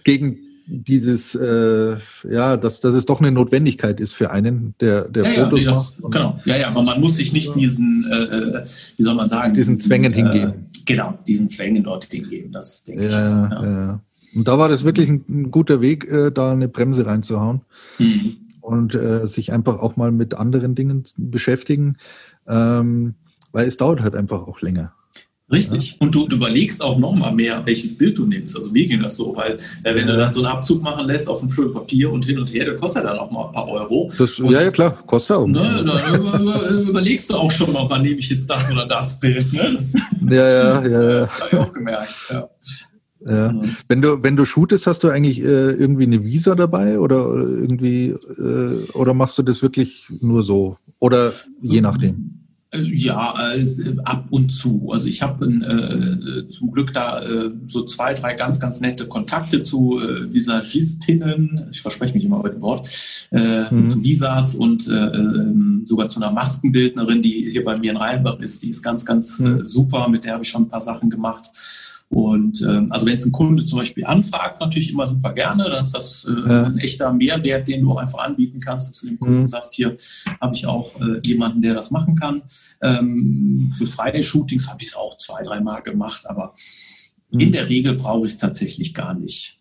gegen dieses, äh, ja, dass, dass es doch eine Notwendigkeit ist für einen, der, der Ja, ja, Fotos nee, das, macht. genau. Ja, ja, aber man muss sich nicht diesen, äh, äh, wie soll man sagen, Diesen Zwängen hingeben. Äh, genau, diesen Zwängen dort hingeben. Das denke ich. Ja, auch, ja. ja. Und da war das wirklich ein, ein guter Weg, äh, da eine Bremse reinzuhauen Hm. und äh, sich einfach auch mal mit anderen Dingen beschäftigen, ähm, weil es dauert halt einfach auch länger. Richtig. Und du, du überlegst auch noch mal mehr, welches Bild du nimmst. Also mir ging das so, weil äh, wenn du dann so einen Abzug machen lässt auf einem schönen Papier und hin und her, der kostet dann auch mal ein paar Euro. Das, ja, ja, klar, kostet auch. Ne, dann über, über, überlegst du auch schon mal, wann nehme ich jetzt das oder das Bild. Ne? Das, Ja, ja, ja. ja. das habe ich auch gemerkt. Ja. ja. Wenn du, wenn du shootest, hast du eigentlich äh, irgendwie eine Visa dabei oder irgendwie äh, oder machst du das wirklich nur so? Oder je nachdem. Äh, Ja, äh, ab und zu. Also ich habe äh, zum Glück da äh, so zwei, drei ganz, ganz nette Kontakte zu äh, Visagistinnen. Ich verspreche mich immer bei dem Wort. Äh, Mhm. Zu Visas und äh, ähm, sogar zu einer Maskenbildnerin, die hier bei mir in Rheinbach ist. Die ist ganz, ganz Mhm. super. Mit der habe ich schon ein paar Sachen gemacht. Und ähm, also wenn es ein Kunde zum Beispiel anfragt, natürlich immer super gerne, dann ist das äh, ja. ein echter Mehrwert, den du auch einfach anbieten kannst, dass du dem Kunden mhm. sagst, hier habe ich auch äh, jemanden, der das machen kann. Ähm, für freie Shootings habe ich es auch zwei, dreimal gemacht, aber mhm. in der Regel brauche ich es tatsächlich gar nicht.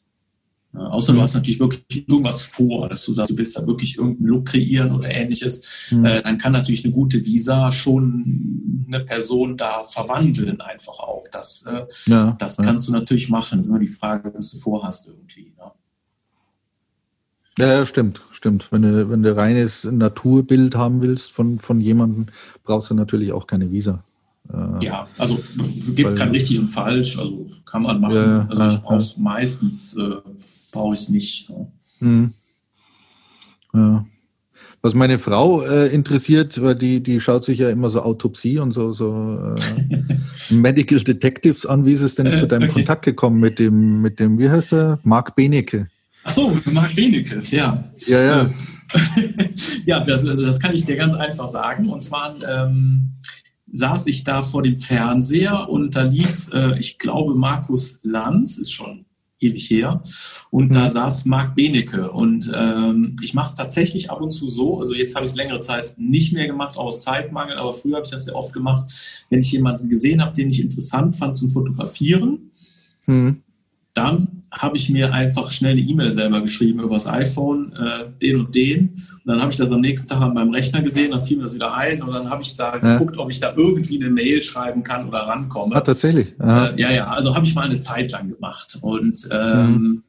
Außer du hast natürlich wirklich irgendwas vor, dass du sagst, du willst da wirklich irgendeinen Look kreieren oder ähnliches, mhm. dann kann natürlich eine gute Visa schon eine Person da verwandeln, einfach auch. Das, äh, ja, das ja. kannst du natürlich machen. Das ist immer die Frage, was du vorhast irgendwie. Ne? Ja, stimmt, stimmt. Wenn du, wenn du reines Naturbild haben willst von, von jemandem, brauchst du natürlich auch keine Visa. Äh, ja, also gibt kein richtig und falsch, also kann man machen. Ja, also ich brauche es meistens, äh, brauche ich es nicht. Mhm. Ja. Was meine Frau äh, interessiert, weil die, die schaut sich ja immer so Autopsie und so, so äh, Medical Detectives an. Wie ist es denn äh, zu deinem okay. Kontakt gekommen mit dem, mit dem, wie heißt der? Marc Benecke. Ach so, Marc Benecke, ja. Ja, ja. ja, das, das kann ich dir ganz einfach sagen. Und zwar ähm, saß ich da vor dem Fernseher und da lief, äh, ich glaube, Markus Lanz, ist schon ewig her, und mhm. da saß Marc Benecke. Und ähm, ich mache es tatsächlich ab und zu so, also jetzt habe ich es längere Zeit nicht mehr gemacht, aus Zeitmangel, aber früher habe ich das sehr oft gemacht, wenn ich jemanden gesehen habe, den ich interessant fand zum Fotografieren, mhm. dann habe ich mir einfach schnell eine E-Mail selber geschrieben über das iPhone, äh, den und den. Und dann habe ich das am nächsten Tag an meinem Rechner gesehen, dann fiel mir das wieder ein und dann habe ich da ja. geguckt, ob ich da irgendwie eine Mail schreiben kann oder rankomme. Ah, tatsächlich? Äh, ja, ja, also habe ich mal eine Zeit lang gemacht. Und ähm, mhm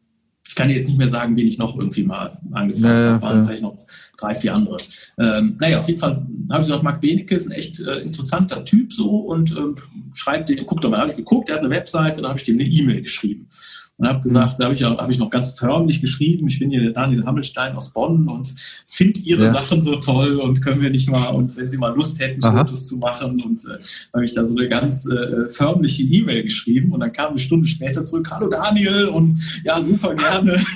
ich kann jetzt nicht mehr sagen, wen ich noch irgendwie mal angefangen ja, habe. Waren ja. vielleicht noch drei, vier andere. Ähm, naja, auf jeden Fall habe ich gesagt, Marc Benecke ist ein echt äh, interessanter Typ so und ähm, schreibt den, guckt doch mal, habe ich geguckt, er hat eine Webseite, dann habe ich dem eine E-Mail geschrieben und habe gesagt, da habe ich, hab ich noch ganz förmlich geschrieben, ich bin hier der Daniel Hammelstein aus Bonn und finde Ihre ja. Sachen so toll und können wir nicht mal, und wenn Sie mal Lust hätten, Aha. Fotos zu machen und äh, habe ich da so eine ganz äh, förmliche E-Mail geschrieben und dann kam eine Stunde später zurück, hallo Daniel und ja, super gerne.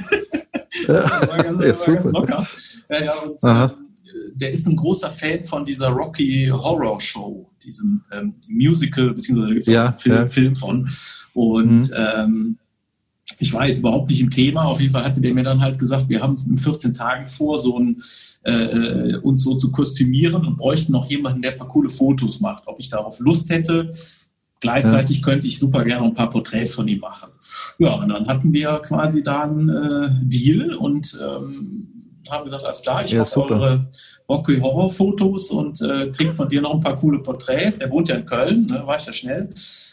Ja, war ganz, ja, war ganz locker. Ja, ja, und, äh, der ist ein großer Fan von dieser Rocky Horror Show, diesem ähm, Musical, beziehungsweise da gibt es ja, auch einen Film, ja. Film von. Und mhm. ähm, ich war jetzt überhaupt nicht im Thema. Auf jeden Fall hatte der mir dann halt gesagt, wir haben in 14 Tagen vor, so ein, äh, uns so zu kostümieren und bräuchten noch jemanden, der ein paar coole Fotos macht. Ob ich darauf Lust hätte. Gleichzeitig könnte ich super gerne ein paar Porträts von ihm machen. Ja, und dann hatten wir quasi da einen äh, Deal und ähm, haben gesagt, alles klar, ich ja, mache eure Rocky Horror Fotos und äh, krieg von dir noch ein paar coole Porträts. Der wohnt ja in Köln, ne, war ich ja schnell.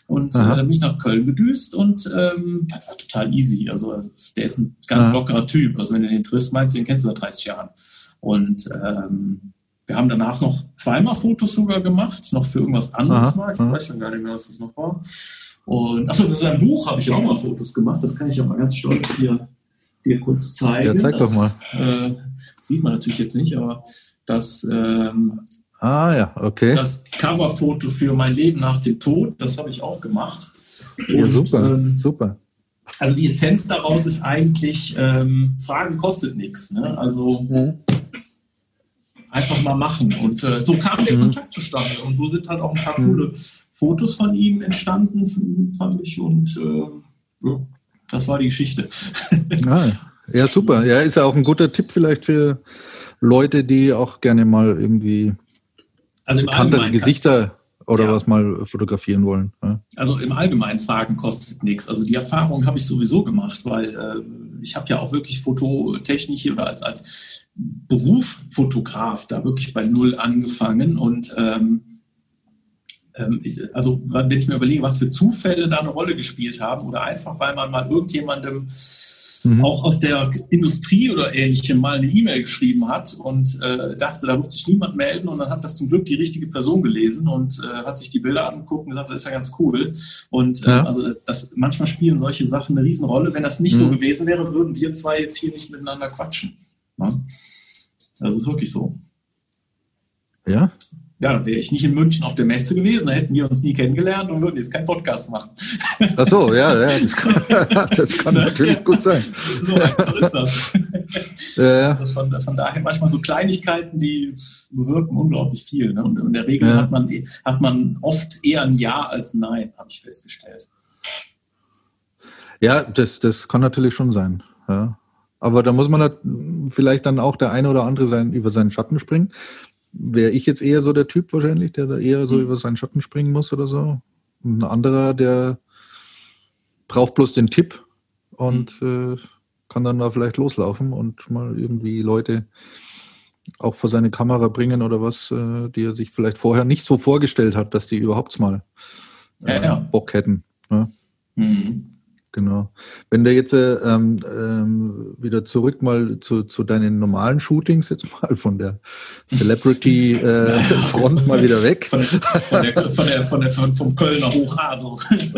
Und äh, dann bin ich nach Köln gedüst und ähm, das war total easy. Also der ist ein ganz Aha. lockerer Typ. Also wenn du den triffst, meinst du, den kennst du seit 30 Jahren. Und ähm, wir haben danach noch zweimal Fotos sogar gemacht, noch für irgendwas anderes mal. Ich weiß schon gar nicht mehr, was das noch war. Und achso, für sein Buch habe ich auch mal Fotos gemacht. Das kann ich auch mal ganz stolz hier dir kurz zeigen. Ja, zeig das, doch mal. Äh, sieht man natürlich jetzt nicht, aber das ähm, Ah ja, okay. Das Coverfoto für mein Leben nach dem Tod, das habe ich auch gemacht. Und, ja, super, ähm, super. Also die Essenz daraus ist eigentlich, ähm, Fragen kostet nichts. Ne? Also mhm. einfach mal machen. Und äh, so kam der mhm. Kontakt zustande. Und so sind halt auch ein paar mhm. coole Fotos von ihm entstanden, fand ich. Und äh, ja, das war die Geschichte. Ah, ja, super. Ja, ist ja auch ein guter Tipp vielleicht für Leute, die auch gerne mal irgendwie also bekanntere Gesichter oder ja. was mal fotografieren wollen. Ja. Also im Allgemeinen Fragen kostet nichts. Also die Erfahrung habe ich sowieso gemacht, weil äh, ich habe ja auch wirklich Fototechnik hier oder als, als Beruf Fotograf da wirklich bei Null angefangen und ähm ich, also wenn ich mir überlege, was für Zufälle da eine Rolle gespielt haben oder einfach, weil man mal irgendjemandem mhm. auch aus der Industrie oder ähnlichem mal eine E-Mail geschrieben hat und äh, dachte, da wird sich niemand melden und dann hat das zum Glück die richtige Person gelesen und äh, hat sich die Bilder angeguckt und gesagt, das ist ja ganz cool. Und äh, ja. also das, manchmal spielen solche Sachen eine Riesenrolle. Wenn das nicht mhm. so gewesen wäre, würden wir zwei jetzt hier nicht miteinander quatschen. Ne? Das ist wirklich so. Ja, ja, dann wäre ich nicht in München auf der Messe gewesen, da hätten wir uns nie kennengelernt und würden jetzt keinen Podcast machen. Ach so, ja, ja das kann, das kann natürlich gut sein. So einfach ist das. Ja, ja. Also von, von, daher manchmal so Kleinigkeiten, die bewirken unglaublich viel. Ne? Und in der Regel ja. hat, man, hat man oft eher ein Ja als ein Nein, habe ich festgestellt. Ja, das, das kann natürlich schon sein. Ja. Aber da muss man vielleicht dann auch der eine oder andere sein, über seinen Schatten springen. Wäre ich jetzt eher so der Typ wahrscheinlich, der da eher so mhm. über seinen Schatten springen muss oder so. Ein anderer, der braucht bloß den Tipp und mhm. äh, kann dann da vielleicht loslaufen und mal irgendwie Leute auch vor seine Kamera bringen oder was, äh, die er sich vielleicht vorher nicht so vorgestellt hat, dass die überhaupt mal äh, ja, ja. Bock hätten. Ne? Mhm. Genau. Wenn du jetzt äh, ähm, ähm, wieder zurück mal zu, zu deinen normalen Shootings, jetzt mal von der Celebrity-Front äh, mal wieder weg. Von, von, der, von, der, von der, vom Kölner Hochadel.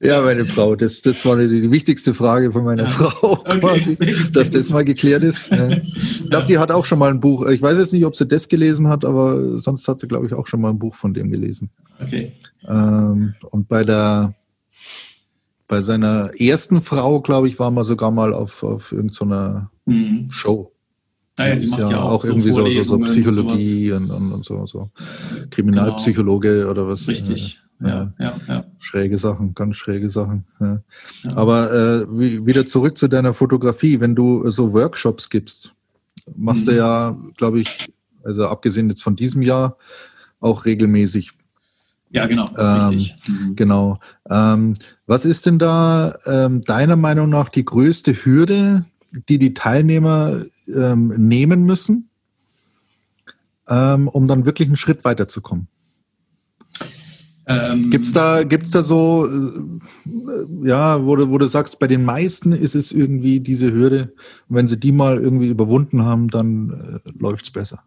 ja, meine Frau, das, das war die, die wichtigste Frage von meiner ja. Frau, okay, quasi, sehr gut, dass das mal geklärt ist. Ich glaube, die hat auch schon mal ein Buch, ich weiß jetzt nicht, ob sie das gelesen hat, aber sonst hat sie, glaube ich, auch schon mal ein Buch von dem gelesen. Okay. Ähm, und bei der bei seiner ersten Frau, glaube ich, war man sogar mal auf, auf irgendeiner mhm. Show. Naja, die macht ja, ja auch, auch irgendwie so, so, so Psychologie und, und, und, so, so Kriminalpsychologe genau. oder was. Richtig. Ja, ja, ja, ja. Schräge Sachen, ganz schräge Sachen. Ja. ja. Aber äh, wieder zurück zu deiner Fotografie. Wenn du so Workshops gibst, machst mhm. du ja, glaube ich, also abgesehen jetzt von diesem Jahr, auch regelmäßig. Ja, genau, ähm, richtig. Mhm. Genau. Ähm, was ist denn da ähm, deiner Meinung nach die größte Hürde, die die Teilnehmer ähm, nehmen müssen, ähm, um dann wirklich einen Schritt weiterzukommen? Ähm, gibt's da, gibt's da so, äh, ja, wo du, wo du sagst, bei den meisten ist es irgendwie diese Hürde, und wenn sie die mal irgendwie überwunden haben, dann äh, läuft's besser.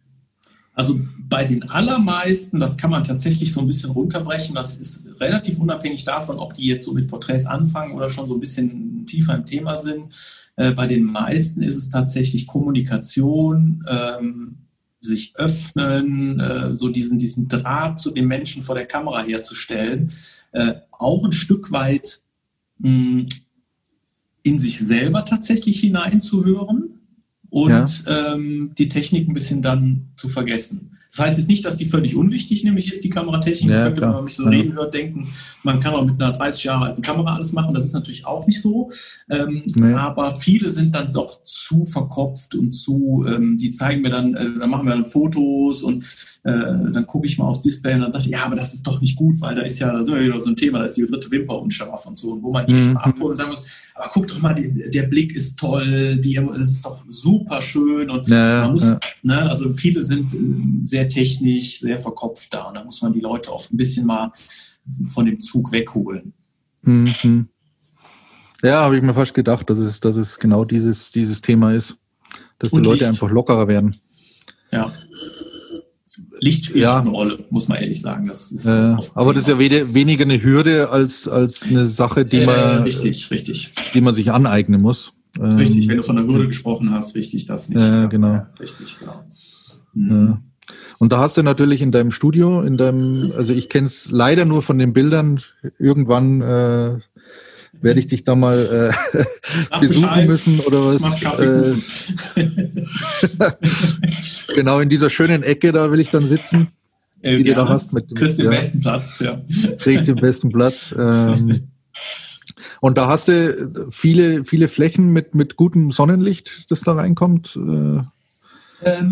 Also bei den allermeisten, das kann man tatsächlich so ein bisschen runterbrechen, das ist relativ unabhängig davon, ob die jetzt so mit Porträts anfangen oder schon so ein bisschen tiefer im Thema sind. Äh, bei den meisten ist es tatsächlich Kommunikation, ähm, sich öffnen, äh, so diesen, diesen Draht zu den Menschen vor der Kamera herzustellen, äh, auch ein Stück weit mh, in sich selber tatsächlich hineinzuhören und ja. ähm, die Technik ein bisschen dann zu vergessen. Das heißt jetzt nicht, dass die völlig unwichtig nämlich ist, die Kameratechnik. Ja, wenn man mich so reden hört, denken, man kann auch mit einer 30 Jahre alten Kamera alles machen. Das ist natürlich auch nicht so. Ähm, nee. Aber viele sind dann doch zu verkopft und zu, ähm, die zeigen mir dann, äh, dann machen wir dann Fotos und dann gucke ich mal aufs Display und dann sagt, ja, aber das ist doch nicht gut, weil da ist ja, da sind wir wieder so ein Thema, da ist die dritte Wimper unscharf und so, und wo man die mhm. echt mal abholt und sagen muss, aber guck doch mal, die, der Blick ist toll, die, das ist doch super schön und ja, man muss, ja. ne, also viele sind äh, sehr technisch, sehr verkopft da. Und da muss man die Leute oft ein bisschen mal von dem Zug wegholen. Mhm. Ja, habe ich mir fast gedacht, dass es, dass es genau dieses, dieses Thema ist. Dass die Leute einfach lockerer werden. Ja. Licht spielt ja. eine Rolle, muss man ehrlich sagen. Das ist äh, aber das ist ja weniger eine Hürde als, als eine Sache, die man, äh, richtig, richtig. die man sich aneignen muss. Richtig, ähm, wenn du von der Hürde gesprochen hast, richtig, das nicht. Äh, genau. Ja, richtig, genau. Mhm. Und da hast du natürlich in deinem Studio, in deinem, also ich kenne es leider nur von den Bildern. Irgendwann äh, werde ich dich da mal äh, besuchen müssen oder was. Äh, genau in dieser schönen Ecke, da will ich dann sitzen. Äh, die du da hast. Mit, Kriegst den besten Platz, ja. Krieg den besten Platz. Ähm, und da hast du viele, viele Flächen mit, mit gutem Sonnenlicht, das da reinkommt. Äh,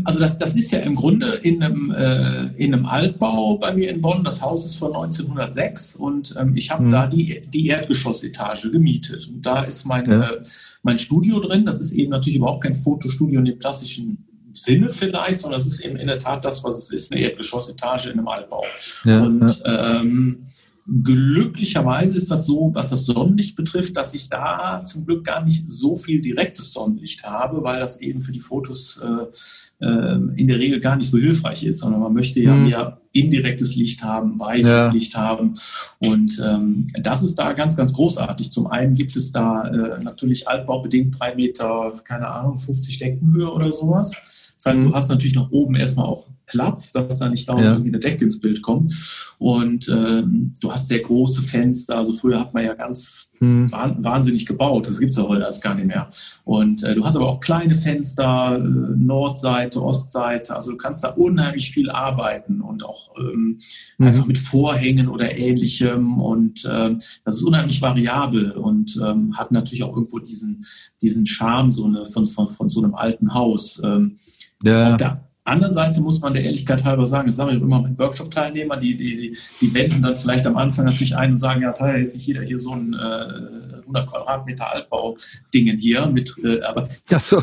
also das, das ist ja im Grunde in einem, äh, in einem Altbau bei mir in Bonn. Das Haus ist von 1906 und ähm, ich habe mhm. da die, die Erdgeschossetage gemietet. Und da ist mein, ja. äh, mein Studio drin. Das ist eben natürlich überhaupt kein Fotostudio in dem klassischen Sinne vielleicht, sondern das ist eben in der Tat das, was es ist, eine Erdgeschossetage in einem Altbau. Ja, und ja. Ähm, Glücklicherweise ist das so, was das Sonnenlicht betrifft, dass ich da zum Glück gar nicht so viel direktes Sonnenlicht habe, weil das eben für die Fotos äh, äh, in der Regel gar nicht so hilfreich ist, sondern man möchte ja mhm. mehr indirektes Licht haben, weiches ja. Licht haben. Und ähm, das ist da ganz, ganz großartig. Zum einen gibt es da äh, natürlich altbaubedingt drei Meter, keine Ahnung, 50 Deckenhöhe oder sowas. Das heißt, mhm. du hast natürlich nach oben erstmal auch Platz, dass da nicht dauernd ja. irgendwie eine Decke ins Bild kommt. Und ähm, du hast sehr große Fenster. Also früher hat man ja ganz hm. wahnsinnig gebaut. Das gibt es ja heute alles gar nicht mehr. Und äh, du hast aber auch kleine Fenster, äh, Nordseite, Ostseite. Also du kannst da unheimlich viel arbeiten und auch auch ähm, mhm. einfach mit Vorhängen oder ähnlichem. Und ähm, das ist unheimlich variabel und ähm, hat natürlich auch irgendwo diesen, diesen Charme so eine, von, von, von so einem alten Haus. Ähm, ja. Auf der anderen Seite muss man der Ehrlichkeit halber sagen, das sage ich immer mit Workshop-Teilnehmern, die, die, die wenden dann vielleicht am Anfang natürlich ein und sagen, ja, es hat ja jetzt nicht jeder hier so ein äh, 100 Quadratmeter Altbau-Dingen hier mit, äh, aber so.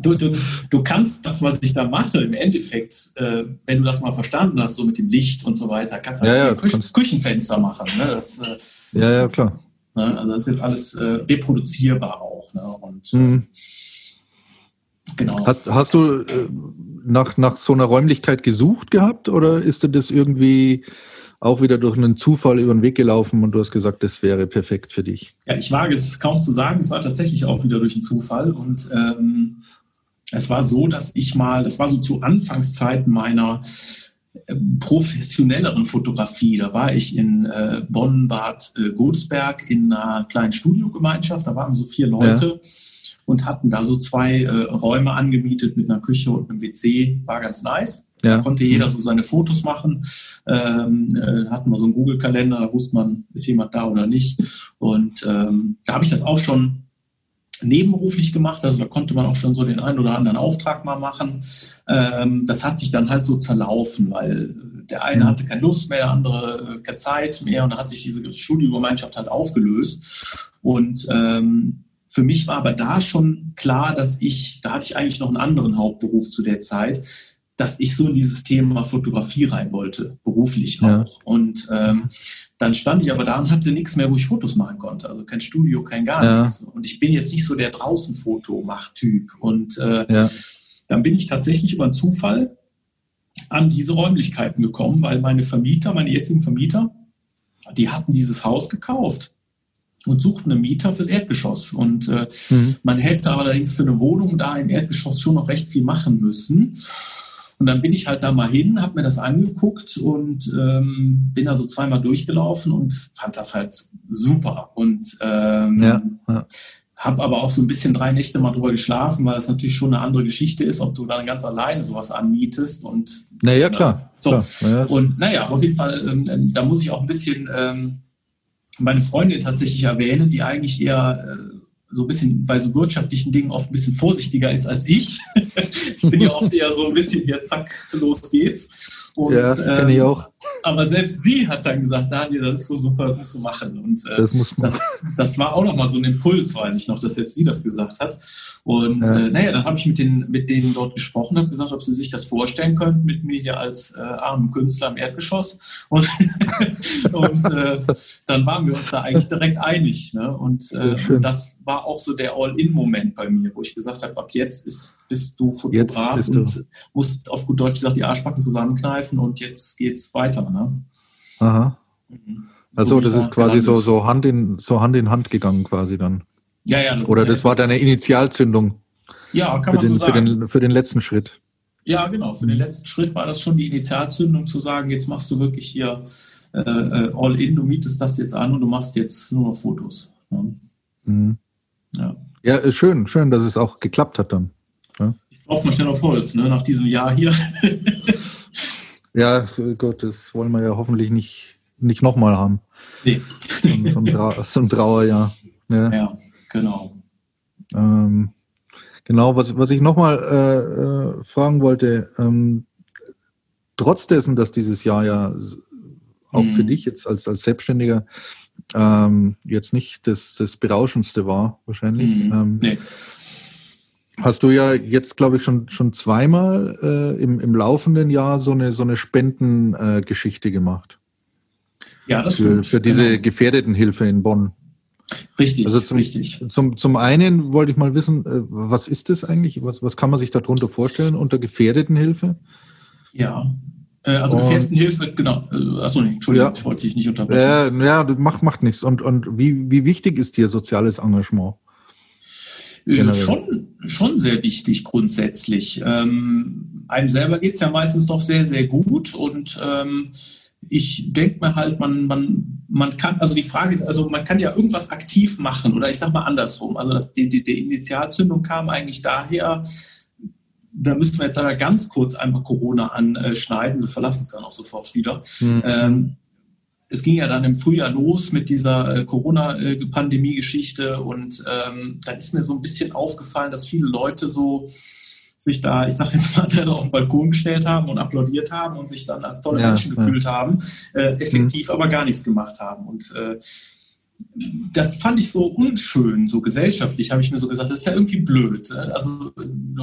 du, du, du kannst das, was ich da mache, im Endeffekt, äh, wenn du das mal verstanden hast, so mit dem Licht und so weiter, kannst du ja, ja, Küchen, kannst... Küchenfenster machen. Ne? Das, äh, ja, ja, klar. Ne? Also das ist jetzt alles äh, reproduzierbar auch. Ne? Und, mhm. Genau. Hast, hast du äh, nach, nach so einer Räumlichkeit gesucht gehabt oder ist dir das irgendwie auch wieder durch einen Zufall über den Weg gelaufen und du hast gesagt, das wäre perfekt für dich? Ja, ich wage es kaum zu sagen. Es war tatsächlich auch wieder durch einen Zufall und ähm, es war so, dass ich mal, das war so zu Anfangszeiten meiner äh, professionelleren Fotografie. Da war ich in äh, Bonn-Bad äh, Godesberg in einer kleinen Studiogemeinschaft. Da waren so vier Leute. Ja und hatten da so zwei äh, Räume angemietet mit einer Küche und einem WC. War ganz nice. Ja. Da konnte jeder so seine Fotos machen. Ähm, äh, hatten wir so einen Google-Kalender, da wusste man, ist jemand da oder nicht. Und ähm, da habe ich das auch schon nebenberuflich gemacht. Also da konnte man auch schon so den einen oder anderen Auftrag mal machen. Ähm, das hat sich dann halt so zerlaufen, weil der eine hatte keine Lust mehr, der andere keine Zeit mehr und da hat sich diese Studiogemeinschaft halt aufgelöst. Und ähm, für mich war aber da schon klar, dass ich, da hatte ich eigentlich noch einen anderen Hauptberuf zu der Zeit, dass ich so in dieses Thema Fotografie rein wollte, beruflich auch. Ja. Und ähm, dann stand ich aber da und hatte nichts mehr, wo ich Fotos machen konnte. Also kein Studio, kein gar ja. nichts. Und ich bin jetzt nicht so der draußen Fotomacht-Typ. Und äh, ja. dann bin ich tatsächlich über einen Zufall an diese Räumlichkeiten gekommen, weil meine Vermieter, meine jetzigen Vermieter, die hatten dieses Haus gekauft und suchten einen Mieter fürs Erdgeschoss. Und äh, mhm. man hätte allerdings für eine Wohnung da im Erdgeschoss schon noch recht viel machen müssen. Und dann bin ich halt da mal hin, habe mir das angeguckt und ähm, bin da so zweimal durchgelaufen und fand das halt super. Und ähm, ja, ja. habe aber auch so ein bisschen drei Nächte mal drüber geschlafen, weil das natürlich schon eine andere Geschichte ist, ob du dann ganz alleine sowas anmietest. Und, naja, klar. Äh, so. klar. Ja. Und naja, auf jeden Fall, ähm, da muss ich auch ein bisschen ähm, meine Freundin tatsächlich erwähnen, die eigentlich eher äh, so ein bisschen bei so wirtschaftlichen Dingen oft ein bisschen vorsichtiger ist als ich. ich bin ja oft eher so ein bisschen hier, zack, los geht's. Und, ja, das kenne ich ähm, auch. Aber selbst sie hat dann gesagt, Daniel, das ist so super, das musst du machen. Und äh, das, muss. Das, das war auch nochmal so ein Impuls, weiß ich noch, dass selbst sie das gesagt hat. Und ja. äh, naja, dann habe ich mit, den, mit denen dort gesprochen, habe gesagt, ob sie sich das vorstellen könnten, mit mir hier als äh, armen Künstler im Erdgeschoss. Und, und äh, dann waren wir uns da eigentlich direkt einig. Ne? Und, äh, und das war auch so der All-In-Moment bei mir, wo ich gesagt habe, ab jetzt ist, bist du Fotograf bist und du. musst auf gut Deutsch gesagt die Arschbacken zusammenkneifen und jetzt geht's weiter. Ne? Aha. Mhm. Also das ist quasi so, so, Hand in, so Hand in Hand gegangen quasi dann. Ja, ja. Das Oder das war deine Initialzündung. Ja, kann man den, so sagen. Für den, für den letzten Schritt. Ja, genau. Für den letzten Schritt war das schon die Initialzündung zu sagen, jetzt machst du wirklich hier äh, äh all in, du mietest das jetzt an und du machst jetzt nur noch Fotos. Ne? Mhm. Ja. ja, schön, schön, dass es auch geklappt hat dann. Ja. Ich brauche mal schnell auf Holz, ne, nach diesem Jahr hier. ja, Gott, das wollen wir ja hoffentlich nicht, nicht nochmal haben. Nee. So ein, Trau so ein Trauerjahr. Ja, ja genau. Ähm, genau, was, was ich nochmal äh, äh, fragen wollte, ähm, trotz dessen, dass dieses Jahr ja auch hm. für mhm. dich jetzt als, als Selbstständiger ähm, jetzt nicht das, das Berauschendste war, wahrscheinlich. Mhm. Ähm, nee. Hast du ja jetzt, glaube ich, schon, schon zweimal äh, im, im laufenden Jahr so eine, so eine Spendengeschichte äh, gemacht. Ja, das für, stimmt. Für diese genau. Gefährdetenhilfe in Bonn. Richtig, also zum, richtig. Zum, zum einen wollte ich mal wissen, äh, was ist das eigentlich? Was, was kann man sich darunter vorstellen unter Gefährdetenhilfe? Ja, äh, also Gefährtenhilfe, genau. Äh, achso, nee, Entschuldigung, ja. ich wollte dich nicht unterbrechen. Äh, ja, macht, macht nichts. Und, und wie, wie wichtig ist dir soziales Engagement? Äh, schon, schon sehr wichtig grundsätzlich. Ähm, einem selber geht's ja meistens doch sehr, sehr gut und ähm, ich denke mir halt, man, man, man kann, also die Frage ist, also man kann ja irgendwas aktiv machen oder ich sag mal andersrum. Also das, die, die, die Initialzündung kam eigentlich daher, da müssen wir jetzt aber ganz kurz einmal Corona anschneiden. Wir verlassen es dann auch sofort wieder. Mhm. Ähm, es ging ja dann im Frühjahr los mit dieser äh, Corona-Pandemie-Geschichte und ähm, da ist mir so ein bisschen aufgefallen, dass viele Leute so sich da, ich sage jetzt mal, auf den Balkon gestellt haben und applaudiert haben und sich dann als tolle ja, Menschen gefühlt ja. haben, äh, effektiv mhm. aber gar nichts gemacht haben. Und äh, das fand ich so unschön, so gesellschaftlich, habe ich mir so gesagt, das ist ja irgendwie blöd. Ne? Also du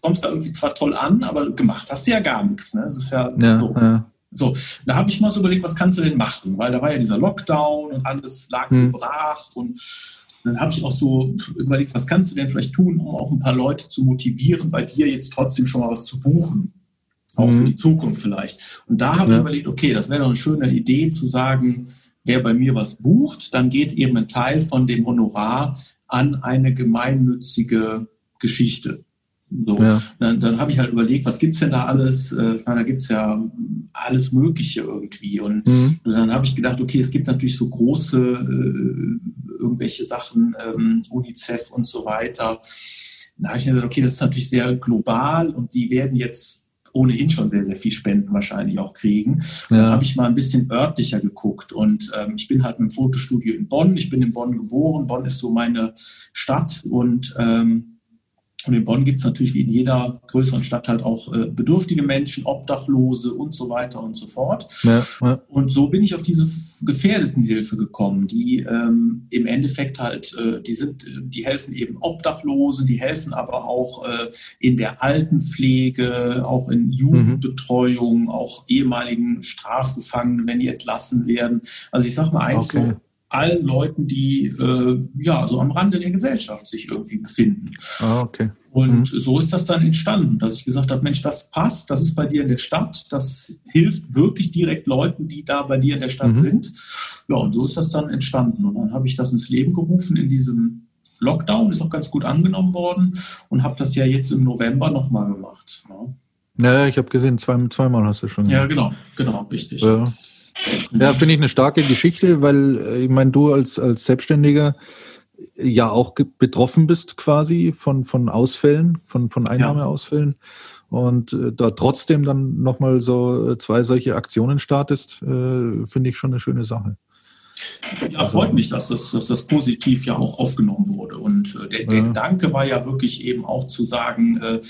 kommst da irgendwie zwar toll an, aber gemacht hast du ja gar nichts. Ne? Das ist ja, ja so. Ja. So, da habe ich mal so überlegt, was kannst du denn machen? Weil da war ja dieser Lockdown und alles lag so hm. brach und dann habe ich auch so überlegt, was kannst du denn vielleicht tun, um auch ein paar Leute zu motivieren, bei dir jetzt trotzdem schon mal was zu buchen. Auch mhm. für die Zukunft vielleicht. Und da habe ja. ich überlegt, okay, das wäre doch eine schöne Idee zu sagen, wer bei mir was bucht, dann geht eben ein Teil von dem Honorar an eine gemeinnützige Geschichte. So, ja. Dann, dann habe ich halt überlegt, was gibt's denn da alles? Äh, ich meine, da gibt's ja alles Mögliche irgendwie. Und, mhm. dann habe ich gedacht, okay, es gibt natürlich so große äh, irgendwelche Sachen, ähm, UNICEF und so weiter. Da habe ich mir gesagt, okay, das ist natürlich sehr global und die werden jetzt ohnehin schon sehr, sehr viel Spenden wahrscheinlich auch kriegen. Ja. Da habe ich mal ein bisschen örtlicher geguckt und ähm, ich bin halt mit dem Fotostudio in Bonn. Ich bin in Bonn geboren. Bonn ist so meine Stadt und ähm, und in Bonn gibt es natürlich wie in jeder größeren Stadt halt auch äh, bedürftige Menschen, Obdachlose und so weiter und so fort. Ja, ja. Und so bin ich auf diese Gefährdetenhilfe gekommen, die ähm, im Endeffekt halt, äh, die sind, die helfen eben Obdachlose, die helfen aber auch äh, in der Altenpflege, auch in Jugendbetreuung, mhm. auch ehemaligen Strafgefangenen, wenn die entlassen werden. Also ich sag mal eigentlich okay. so allen Leuten, die äh, ja so am Rande der Gesellschaft sich irgendwie befinden. Ah, okay. Und mhm. so ist das dann entstanden, dass ich gesagt habe, Mensch, das passt, das ist bei dir in der Stadt, das hilft wirklich direkt Leuten, die da bei dir in der Stadt mhm. sind. Ja, und so ist das dann entstanden. Und dann habe ich das ins Leben gerufen in diesem Lockdown, ist auch ganz gut angenommen worden und habe das ja jetzt im November nochmal gemacht. Ja. ja, ich habe gesehen, zwei, zweimal hast du schon. Ja, genau, genau, richtig. Ja. Ja, finde ich eine starke Geschichte, weil äh, ich meine, du als, als Selbstständiger ja auch betroffen bist quasi von, von Ausfällen, von, von Einnahmeausfällen. Und äh, da trotzdem dann nochmal so äh, zwei solche Aktionen startest, äh, finde ich schon eine schöne Sache. Ja, freut mich, dass das, dass das positiv ja auch aufgenommen wurde. Und äh, der, der ja. Gedanke war ja wirklich eben auch zu sagen, äh,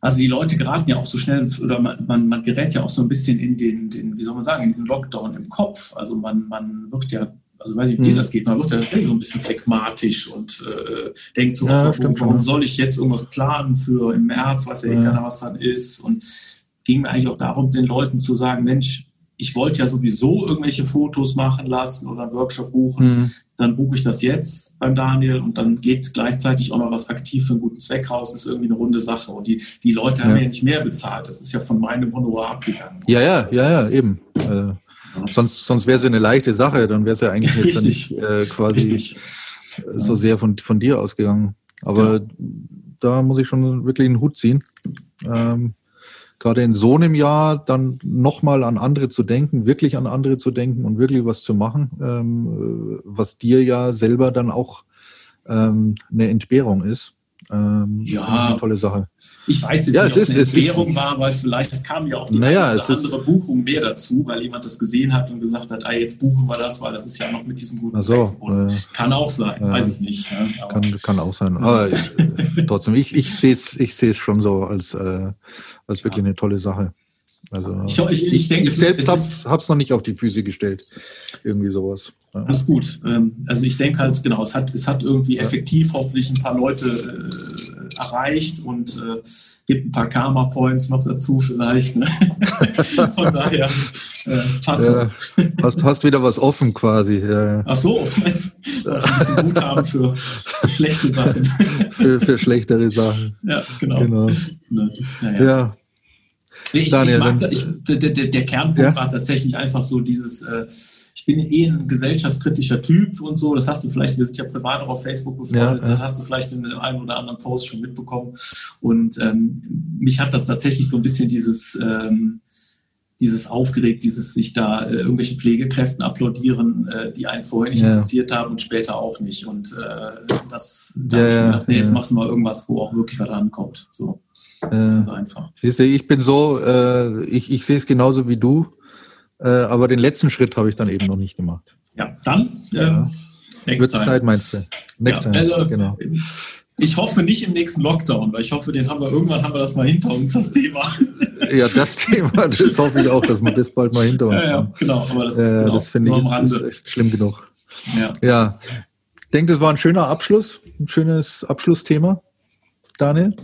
also die Leute geraten ja auch so schnell, oder man, man, man gerät ja auch so ein bisschen in den, den, wie soll man sagen, in diesen Lockdown im Kopf. Also man, man wird ja, also weiß ich, wie dir mhm. das geht, man wird ja tatsächlich so ein bisschen phlegmatisch und äh, denkt so, ja, warum, warum soll ich jetzt irgendwas planen für im März, weiß ja, ja. keiner, was dann ist. Und ging mir eigentlich auch darum, den Leuten zu sagen, Mensch, ich wollte ja sowieso irgendwelche Fotos machen lassen oder einen Workshop buchen. Mhm. Dann buche ich das jetzt beim Daniel und dann geht gleichzeitig auch noch was aktiv für einen guten Zweck raus. Das ist irgendwie eine runde Sache. Und die, die Leute haben ja. ja nicht mehr bezahlt. Das ist ja von meinem Honorar abgegangen. Ja, ja, ja, ja, eben. Ja. Sonst, sonst wäre es ja eine leichte Sache. Dann wäre es ja eigentlich jetzt nicht äh, quasi Richtig. so sehr von, von dir ausgegangen. Aber da muss ich schon wirklich einen Hut ziehen. Ähm, gerade in so einem Jahr dann nochmal an andere zu denken, wirklich an andere zu denken und wirklich was zu machen, ähm, äh, was dir ja selber dann auch ähm, eine Entbehrung ist. Ähm, ja, eine tolle Sache. Ich weiß jetzt ja, nicht, ob es eine Entbehrung war, weil vielleicht kam ja auch die naja, eine oder andere Buchung mehr dazu, weil jemand das gesehen hat und gesagt hat, ah, jetzt buchen wir das, weil das ist ja noch mit diesem guten so, äh, Kann auch sein, äh, weiß ich nicht. Ja, kann, kann auch sein. Aber ich, trotzdem, ich, ich sehe es ich schon so als, äh, als wirklich eine tolle Sache. Also ich, ich, ich, denke, ich selbst habe es noch nicht auf die Füße gestellt. Irgendwie sowas. Ja. Alles gut. Ähm, also ich denke halt, genau, es hat, es hat irgendwie effektiv hoffentlich ein paar Leute äh, erreicht und äh, gibt ein paar Karma-Points noch dazu vielleicht. Ne? Von daher äh, passt ja, das. Hast, hast wieder was offen quasi. Ja. Ach so, ein bisschen Guthaben für, schlechte Sachen. für, für schlechtere Sachen. Ja, genau. genau. Ne? Naja. Ja. Ich, Daniel, ich mag, ich, der, der, der, Kernpunkt ja? war tatsächlich einfach so dieses, äh, ich bin eh ein gesellschaftskritischer Typ und so, das hast du vielleicht, wir sind ja privat auch auf Facebook befreundet, ja, das hast du vielleicht in einem oder anderen Post schon mitbekommen. Und ähm, mich hat das tatsächlich so ein bisschen dieses, ähm, dieses aufgeregt, dieses sich da äh, irgendwelchen Pflegekräften applaudieren, äh, die einen vorher nicht ja. interessiert haben und später auch nicht. Und äh, das, da ja, habe ich mir gedacht, nee, jetzt machst du mal irgendwas, wo auch wirklich was rankommt. So. Ganz einfach. Siehst du, ich bin so, äh, ich, ich sehe es genauso wie du, äh, aber den letzten Schritt habe ich dann eben noch nicht gemacht. Ja, dann ja. Ähm, Wird Zeit, meinst du? Next ja, time, also, genau. Ich hoffe nicht im nächsten Lockdown, weil ich hoffe, den haben wir irgendwann haben wir das mal hinter uns, das Thema. Ja, das Thema, das hoffe ich auch, dass wir das bald mal hinter uns ja, ja, haben. Genau, aber das, äh, genau, das finde ich ist, ist echt schlimm genug. Ja. ja. Ich denke, das war ein schöner Abschluss, ein schönes Abschlussthema. Daniel?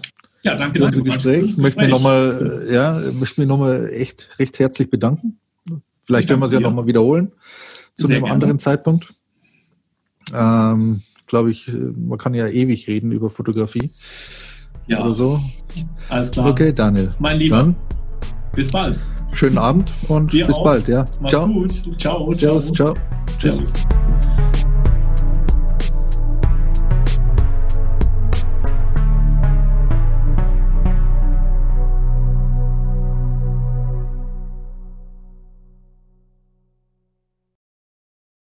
Ja, danke, danke. Gespräch. Ich möchte mich nochmal, ja, möchte mich nochmal echt recht herzlich bedanken. Vielleicht werden wir es ja nochmal wiederholen zu Sehr einem gerne. anderen Zeitpunkt. Ähm, Glaube ich, man kann ja ewig reden über Fotografie. Ja. Oder so. Alles klar. Okay, Daniel. Mein Lieber. Dann bis bald. Schönen Abend und Dir bis auch. bald, ja. Mach's ciao. gut. Ciao. Ciao. ciao. ciao.